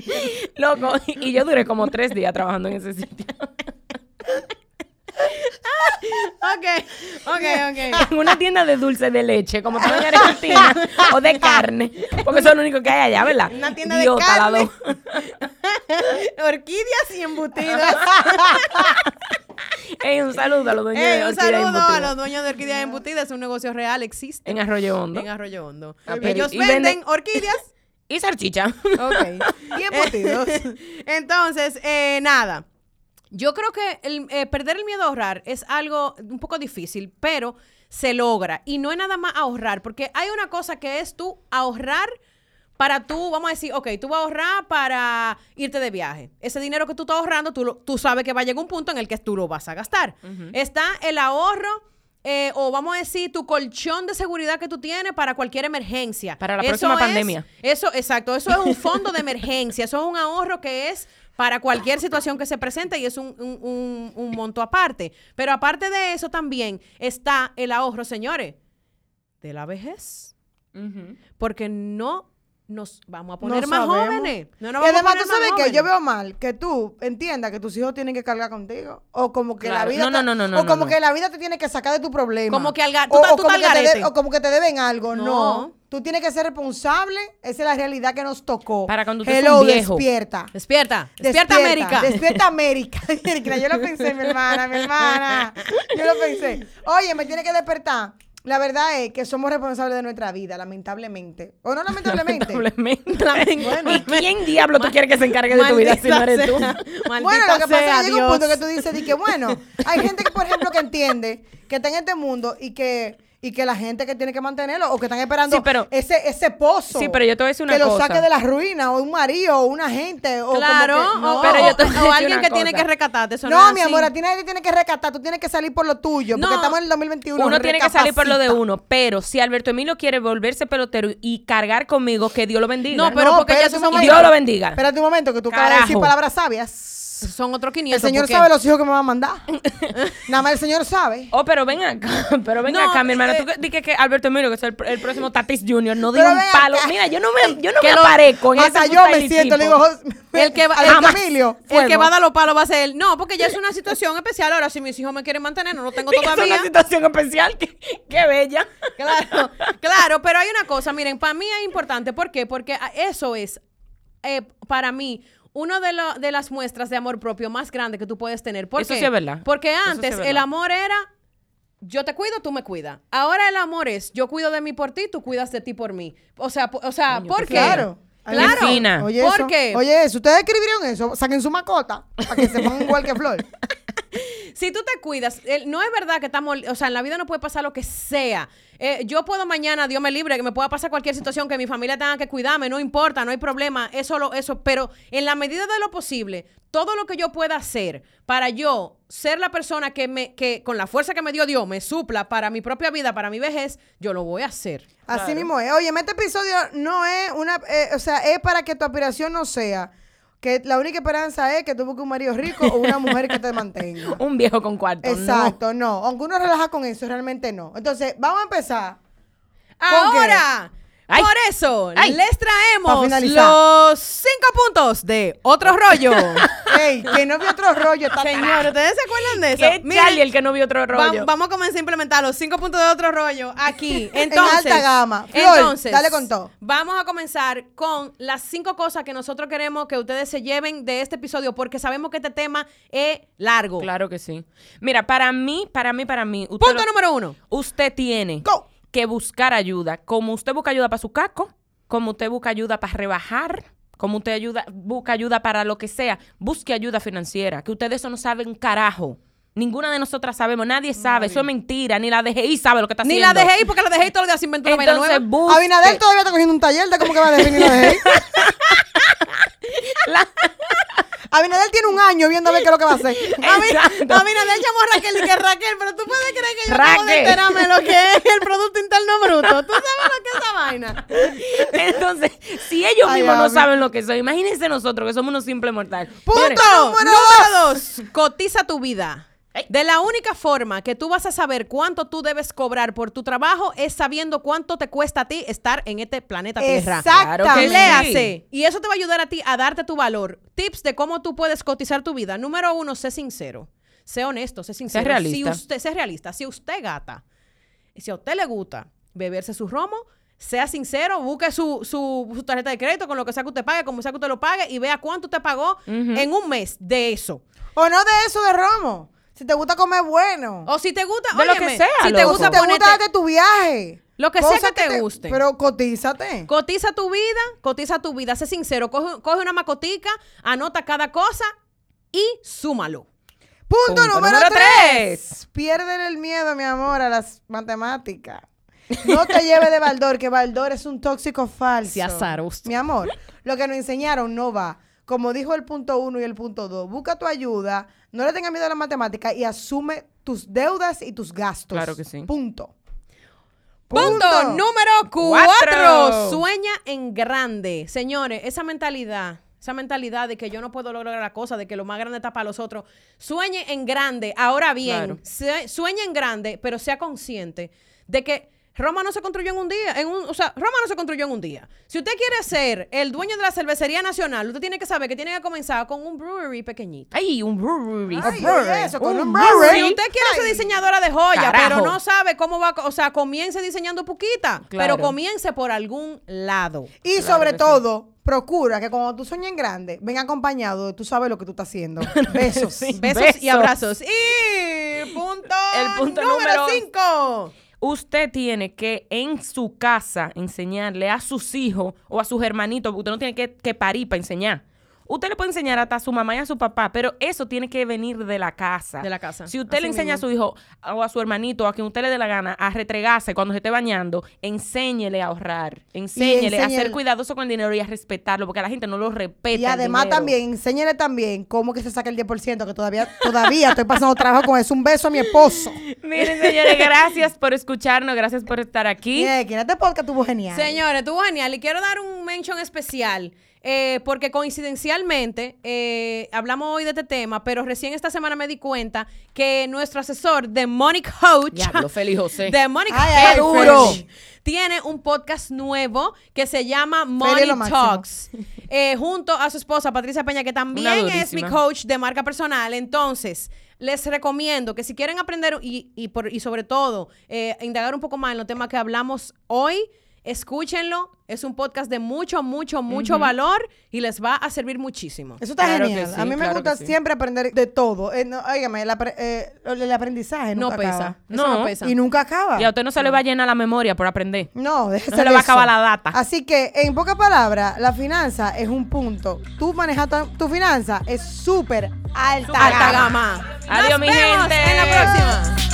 [SPEAKER 4] Loco. Y yo duré como tres días trabajando en ese sitio.
[SPEAKER 2] Ok, ok, ok. (laughs)
[SPEAKER 4] en una tienda de dulce de leche, como estaba en Argentina, o de carne, porque eso es lo único que hay allá, ¿verdad?
[SPEAKER 2] Una tienda de carne. (laughs) Orquídeas y embutidos. (laughs)
[SPEAKER 4] Un saludo a los dueños de
[SPEAKER 2] un
[SPEAKER 4] Orquídea
[SPEAKER 2] saludo a los dueños de orquídeas embutidas. Es un negocio real, existe.
[SPEAKER 4] En Arroyo Hondo.
[SPEAKER 2] En Arroyo Hondo. Ellos venden- orquídeas.
[SPEAKER 4] Y salchicha.
[SPEAKER 2] Ok.
[SPEAKER 1] Y embutidos.
[SPEAKER 2] Entonces, eh, nada. Yo creo que el, eh, perder el miedo a ahorrar es algo un poco difícil, pero se logra. Y no es nada más ahorrar, porque hay una cosa que es tú ahorrar para tú, vamos a decir, ok, tú vas a ahorrar para irte de viaje. Ese dinero que tú estás ahorrando, tú, lo- tú sabes que va a llegar un punto en el que tú lo vas a gastar. Está el ahorro. eh, o vamos a decir tu colchón de seguridad que tú tienes para cualquier emergencia.
[SPEAKER 4] Para la
[SPEAKER 2] Eso
[SPEAKER 4] próxima
[SPEAKER 2] es-
[SPEAKER 4] pandemia.
[SPEAKER 2] Eso, exacto, eso es un fondo de emergencia, eso es un ahorro que es para cualquier situación que se presente y es un, un- un- un monto aparte. Pero aparte de eso también está el ahorro, señores, de la vejez. Porque no nos vamos a poner
[SPEAKER 1] No
[SPEAKER 2] más
[SPEAKER 1] sabemos.
[SPEAKER 2] jóvenes. No nos
[SPEAKER 1] y además, tú sabes que yo veo mal que tú entiendas que tus hijos tienen que cargar contigo. O como que la vida.
[SPEAKER 4] No, no,
[SPEAKER 1] te-
[SPEAKER 4] no, no, no,
[SPEAKER 1] O como que la vida te tiene que sacar de tu problema.
[SPEAKER 2] Como que al tú
[SPEAKER 1] o,
[SPEAKER 2] estás-
[SPEAKER 1] o
[SPEAKER 2] tú
[SPEAKER 1] como que te de-
[SPEAKER 2] garete.
[SPEAKER 1] o como que te deben algo. No. Tú tienes que ser responsable. Esa es la realidad que nos tocó.
[SPEAKER 4] Para cuando usted
[SPEAKER 1] Hello,
[SPEAKER 4] un viejo.
[SPEAKER 1] despierta.
[SPEAKER 2] Despierta, despierta, América.
[SPEAKER 1] Despierta (laughs) (laughs) América. Yo lo pensé, mi hermana, mi hermana. Yo lo pensé. Oye, me tiene que despertar. La verdad es que somos responsables de nuestra vida, lamentablemente. O no lamentablemente.
[SPEAKER 4] Lamentablemente.
[SPEAKER 2] Bueno.
[SPEAKER 4] ¿Y quién diablo tú quieres que se encargue de tu vida si no eres tú? (laughs)
[SPEAKER 1] Bueno, lo que pasa es que llega un punto que tú dices, di que bueno, hay gente que, por ejemplo, que entiende que está en este mundo y que, y que la gente que tiene que mantenerlo o que están esperando
[SPEAKER 4] Sí, pero-
[SPEAKER 1] ese, ese pozo.
[SPEAKER 4] Sí, pero yo te voy a decir una
[SPEAKER 1] que lo saque de la ruina, o un marido, o una gente, o
[SPEAKER 2] Claro,
[SPEAKER 1] como que, no.
[SPEAKER 2] o,
[SPEAKER 4] Pero yo te (laughs) voy a
[SPEAKER 2] o alguien
[SPEAKER 4] una
[SPEAKER 2] que tiene que rescatarte. Eso
[SPEAKER 1] No,
[SPEAKER 2] no, es
[SPEAKER 1] mi
[SPEAKER 2] así.
[SPEAKER 1] amor, a ti nadie te tiene que rescatar, tú tienes que salir por lo tuyo, porque
[SPEAKER 2] No.
[SPEAKER 1] estamos en el 2021.
[SPEAKER 4] Uno tiene que salir por lo de uno, pero si Alberto Emilio quiere volverse pelotero y cargar conmigo, que Dios lo bendiga.
[SPEAKER 2] No, pero porque ya tú.
[SPEAKER 4] Dios lo bendiga.
[SPEAKER 1] Espérate un momento, que tú acabas de decir palabras sabias.
[SPEAKER 2] Son otros
[SPEAKER 1] El
[SPEAKER 2] 500.
[SPEAKER 1] Señor
[SPEAKER 2] porque-
[SPEAKER 1] sabe los hijos que me va a mandar. (laughs) Nada más el Señor sabe.
[SPEAKER 4] Oh, pero ven acá, pero ven
[SPEAKER 2] No,
[SPEAKER 4] acá, mi hermana.
[SPEAKER 2] eh,
[SPEAKER 4] Tú que- di que, que Alberto Emilio, que es el, el próximo Tatis Junior, no di
[SPEAKER 1] Pero
[SPEAKER 4] un palo.
[SPEAKER 1] acá.
[SPEAKER 4] Mira, yo no me, yo no
[SPEAKER 2] Que
[SPEAKER 4] me
[SPEAKER 2] lo-
[SPEAKER 4] aparezco en
[SPEAKER 1] Hasta yo me siento, le digo,
[SPEAKER 2] El que va- jamás.
[SPEAKER 1] Emilio,
[SPEAKER 2] El que va a dar los palos va a ser él. No, porque ya es una situación especial. Ahora, si mis hijos me quieren mantener, no lo tengo
[SPEAKER 4] que (laughs) Es
[SPEAKER 2] todavía.
[SPEAKER 4] una situación especial, qué, qué bella.
[SPEAKER 2] Claro, claro, pero hay una cosa, miren, para mí es importante, ¿por qué? Porque eso es, eh, para mí, una de, lo- de las muestras de amor propio más grande que tú puedes tener. ¿Por
[SPEAKER 4] Eso
[SPEAKER 2] qué?
[SPEAKER 4] sí es verdad.
[SPEAKER 2] Porque
[SPEAKER 4] sí
[SPEAKER 2] antes
[SPEAKER 4] verdad.
[SPEAKER 2] el amor era, yo te cuido, tú me cuidas. Ahora el amor es, yo cuido de mí por ti, tú cuidas de ti por mí. O sea, po- o sea,
[SPEAKER 4] Coño,
[SPEAKER 2] ¿por
[SPEAKER 4] qué
[SPEAKER 2] qué?
[SPEAKER 1] Claro.
[SPEAKER 2] Claro.
[SPEAKER 1] Oye,
[SPEAKER 2] ¿Por
[SPEAKER 1] eso.
[SPEAKER 2] qué?
[SPEAKER 1] Oye, eso. ¿Ustedes escribieron eso? Saquen su macota para que se pongan igual que Flor. (laughs) (laughs)
[SPEAKER 2] Si tú te cuidas, no es verdad que estamos, o sea, en la vida no puede pasar lo que sea. Eh, yo puedo mañana, Dios me libre, que me pueda pasar cualquier situación que mi familia tenga que cuidarme, no importa, no hay problema, eso lo, eso, pero en la medida de lo posible, todo lo que yo pueda hacer para yo ser la persona que me, que con la fuerza que me dio Dios me supla para mi propia vida, para mi vejez, yo lo voy a hacer.
[SPEAKER 1] Así mismo es. Oye, este episodio no es una... eh, o sea, es para que tu aspiración no sea que la única esperanza es que tú busques un marido rico o una mujer que te mantenga. (laughs)
[SPEAKER 4] Un viejo con cuarto. no.
[SPEAKER 1] Exacto, no. Aunque uno relaja con eso, realmente no. Entonces, vamos a empezar.
[SPEAKER 2] Ahora,
[SPEAKER 4] Ay.
[SPEAKER 2] por eso,
[SPEAKER 4] Ay.
[SPEAKER 2] les traemos los cinco puntos de otro rollo. (laughs)
[SPEAKER 1] Ey, que no vi otro rollo.
[SPEAKER 2] Señor, ¿ustedes se acuerdan de eso?
[SPEAKER 4] Qué
[SPEAKER 2] Miren,
[SPEAKER 4] Charlie el que no vio otro
[SPEAKER 2] va-
[SPEAKER 4] rollo.
[SPEAKER 2] vamos a comenzar a implementar los cinco puntos de otro rollo aquí. (laughs) Entonces,
[SPEAKER 1] alta gama. Flor,
[SPEAKER 2] entonces,
[SPEAKER 1] dale con todo.
[SPEAKER 2] Vamos a comenzar con las cinco cosas que nosotros queremos que ustedes se lleven de este episodio porque sabemos que este tema es largo.
[SPEAKER 4] Claro que sí. Mira, para mí, para mí, para mí.
[SPEAKER 2] Punto
[SPEAKER 4] lo-
[SPEAKER 2] número uno.
[SPEAKER 4] Usted tiene
[SPEAKER 1] Go.
[SPEAKER 4] Que buscar ayuda. Como usted busca ayuda para su caco, como usted busca ayuda para rebajar, como usted ayuda, busca ayuda para lo que sea, busque ayuda financiera. Que ustedes eso no saben un carajo. Ninguna de nosotras sabemos, nadie sabe, eso es mentira, ni la DGI sabe lo que está
[SPEAKER 2] Ni
[SPEAKER 4] haciendo.
[SPEAKER 2] la dejé ir porque la ir todos los días sin inventar una vaina nueva.
[SPEAKER 1] Abinader todavía está cogiendo un taller de cómo que va a definir la de (laughs) (laughs) Abinadel tiene un año viendo a ver qué es lo que va a hacer. (laughs)
[SPEAKER 2] Abinadel llamó a Raquel y que Raquel, pero tú puedes creer que yo acabo de
[SPEAKER 4] Raquel.
[SPEAKER 2] enterarme lo que es el Producto Interno Bruto. ¿Tú sabes lo que es esa vaina?
[SPEAKER 4] Entonces, si ellos
[SPEAKER 1] Ay,
[SPEAKER 4] mismos no saben lo que son, imagínense nosotros que somos unos simples mortales.
[SPEAKER 1] Punto Número
[SPEAKER 2] dos, cotiza tu vida. De la única forma que tú vas a saber cuánto tú debes cobrar por tu trabajo es sabiendo cuánto te cuesta a ti estar en este planeta Tierra.
[SPEAKER 1] Exactamente.
[SPEAKER 4] Claro que sí.
[SPEAKER 2] Léase. Y eso te va a ayudar a ti a darte tu valor. Tips de cómo tú puedes cotizar tu vida. Número uno, sé sincero. Sé honesto, sé sincero.
[SPEAKER 4] realista.
[SPEAKER 2] Si usted, sé realista. Si usted gata, y si a usted le gusta beberse su romo, sea sincero, busque su, su, su tarjeta de crédito con lo que sea que usted pague, como sea que usted lo pague, y vea cuánto usted pagó en un mes de eso.
[SPEAKER 1] O no de eso de romo. Si te gusta comer bueno.
[SPEAKER 2] O si te gusta,
[SPEAKER 4] De lo que sea,
[SPEAKER 2] si te
[SPEAKER 4] loco.
[SPEAKER 2] gusta
[SPEAKER 1] si te
[SPEAKER 2] ponerte-
[SPEAKER 1] gusta darte tu viaje.
[SPEAKER 2] Lo que sea que te guste.
[SPEAKER 1] Pero cotízate.
[SPEAKER 2] Cotiza tu vida, cotiza tu vida, sé sincero, coge, coge una macotica, anota cada cosa y súmalo.
[SPEAKER 1] Punto,
[SPEAKER 4] Punto
[SPEAKER 1] número,
[SPEAKER 4] número
[SPEAKER 1] tres.
[SPEAKER 4] tres.
[SPEAKER 1] Pierde el miedo, mi amor, a las matemáticas. No te (laughs) lleves de Baldor, que Baldor es un tóxico falso.
[SPEAKER 2] Sea azaroso.
[SPEAKER 1] Mi amor, lo que nos enseñaron no va. Como dijo el punto uno y el punto dos, busca tu ayuda, no le tengas miedo a la matemática y asume tus deudas y tus gastos.
[SPEAKER 4] Claro que sí.
[SPEAKER 1] Punto.
[SPEAKER 2] Punto, número cuatro.
[SPEAKER 4] Cuatro.
[SPEAKER 2] Sueña en grande. Señores, esa mentalidad, esa mentalidad de que yo no puedo lograr la cosa, de que lo más grande está para los otros. Sueñe en grande. Ahora bien,
[SPEAKER 4] Claro.
[SPEAKER 2] se- sueñe en grande, pero sea consciente de que Roma no se construyó en un día. En un, o sea, Roma no se construyó en un día. Si usted quiere ser el dueño de la cervecería nacional, usted tiene que saber que tiene que comenzar con un brewery pequeñito.
[SPEAKER 4] Ay, un brewery.
[SPEAKER 1] Ay,
[SPEAKER 4] Un brewery.
[SPEAKER 1] eso, con un
[SPEAKER 4] brewery.
[SPEAKER 1] brewery.
[SPEAKER 2] Si usted quiere ser diseñadora de joya,
[SPEAKER 4] Carajo.
[SPEAKER 2] pero no sabe cómo va, o sea, comience diseñando poquita,
[SPEAKER 4] Claro.
[SPEAKER 2] pero comience por algún lado.
[SPEAKER 1] Y
[SPEAKER 4] Claro
[SPEAKER 1] sobre
[SPEAKER 4] sí.
[SPEAKER 1] todo, procura que cuando tú sueñes en grande, venga acompañado de tú sabes lo que tú estás haciendo. (laughs) Besos.
[SPEAKER 4] Sí.
[SPEAKER 2] Besos, y abrazos. Y punto,
[SPEAKER 4] El punto
[SPEAKER 2] número
[SPEAKER 4] número-
[SPEAKER 2] 5.
[SPEAKER 4] Usted tiene que en su casa enseñarle a sus hijos o a sus hermanitos, porque usted no tiene que, que parir para enseñar. Usted le puede enseñar hasta a su mamá y a su papá, pero eso tiene que venir de la casa.
[SPEAKER 2] De la casa.
[SPEAKER 4] Si usted
[SPEAKER 2] Así
[SPEAKER 4] le enseña
[SPEAKER 2] mismo.
[SPEAKER 4] a su hijo o a su hermanito, a quien usted le dé la gana, a retregarse cuando se esté bañando, enséñele a ahorrar, enséñele a ser
[SPEAKER 1] enséñele-
[SPEAKER 4] cuidadoso con el dinero y a respetarlo, porque la gente no lo respeta.
[SPEAKER 1] Y además también, enséñale también cómo que se saca el 10%, que todavía, todavía estoy pasando trabajo con eso. Un beso a mi esposo. (laughs)
[SPEAKER 4] Miren, señores, gracias por escucharnos, gracias por estar aquí.
[SPEAKER 1] Y que en este podcast estuvo genial.
[SPEAKER 2] Señores, estuvo genial. Y quiero dar un mention especial. Eh, porque coincidencialmente eh, hablamos hoy de este tema, pero recién esta semana me di cuenta que nuestro asesor de Money Coach,
[SPEAKER 4] Diablo, (laughs) Feli José.
[SPEAKER 2] de Money
[SPEAKER 1] Ay,
[SPEAKER 2] Coach, tiene un podcast nuevo que se llama Money. Talks, (laughs) eh, junto a su esposa Patricia Peña, que también es mi coach de marca personal. Entonces, les recomiendo que si quieren aprender y, y, por- y sobre todo eh, indagar un poco más en los temas que hablamos hoy, escúchenlo. Es un podcast de mucho, mucho, mucho valor y les va a servir muchísimo.
[SPEAKER 1] Eso está
[SPEAKER 4] Claro
[SPEAKER 1] genial.
[SPEAKER 4] sí,
[SPEAKER 1] a mí me
[SPEAKER 4] claro
[SPEAKER 1] gusta
[SPEAKER 4] sí.
[SPEAKER 1] siempre aprender de todo. Eh, no, óigame, el, apre- eh, el aprendizaje
[SPEAKER 2] No pesa.
[SPEAKER 1] acaba.
[SPEAKER 2] Eso no
[SPEAKER 4] No.
[SPEAKER 2] pesa.
[SPEAKER 1] Y nunca acaba.
[SPEAKER 4] Y a usted no se le va a llenar la memoria por aprender.
[SPEAKER 1] No,
[SPEAKER 4] se le va a acabar la data.
[SPEAKER 1] Así que, en pocas palabras, la finanza es un punto. Tú manejas tu, tu finanza es súper alta,
[SPEAKER 2] Alta gama.
[SPEAKER 4] Adiós,
[SPEAKER 2] Nos
[SPEAKER 4] mi
[SPEAKER 2] vemos
[SPEAKER 4] gente.
[SPEAKER 2] En la próxima.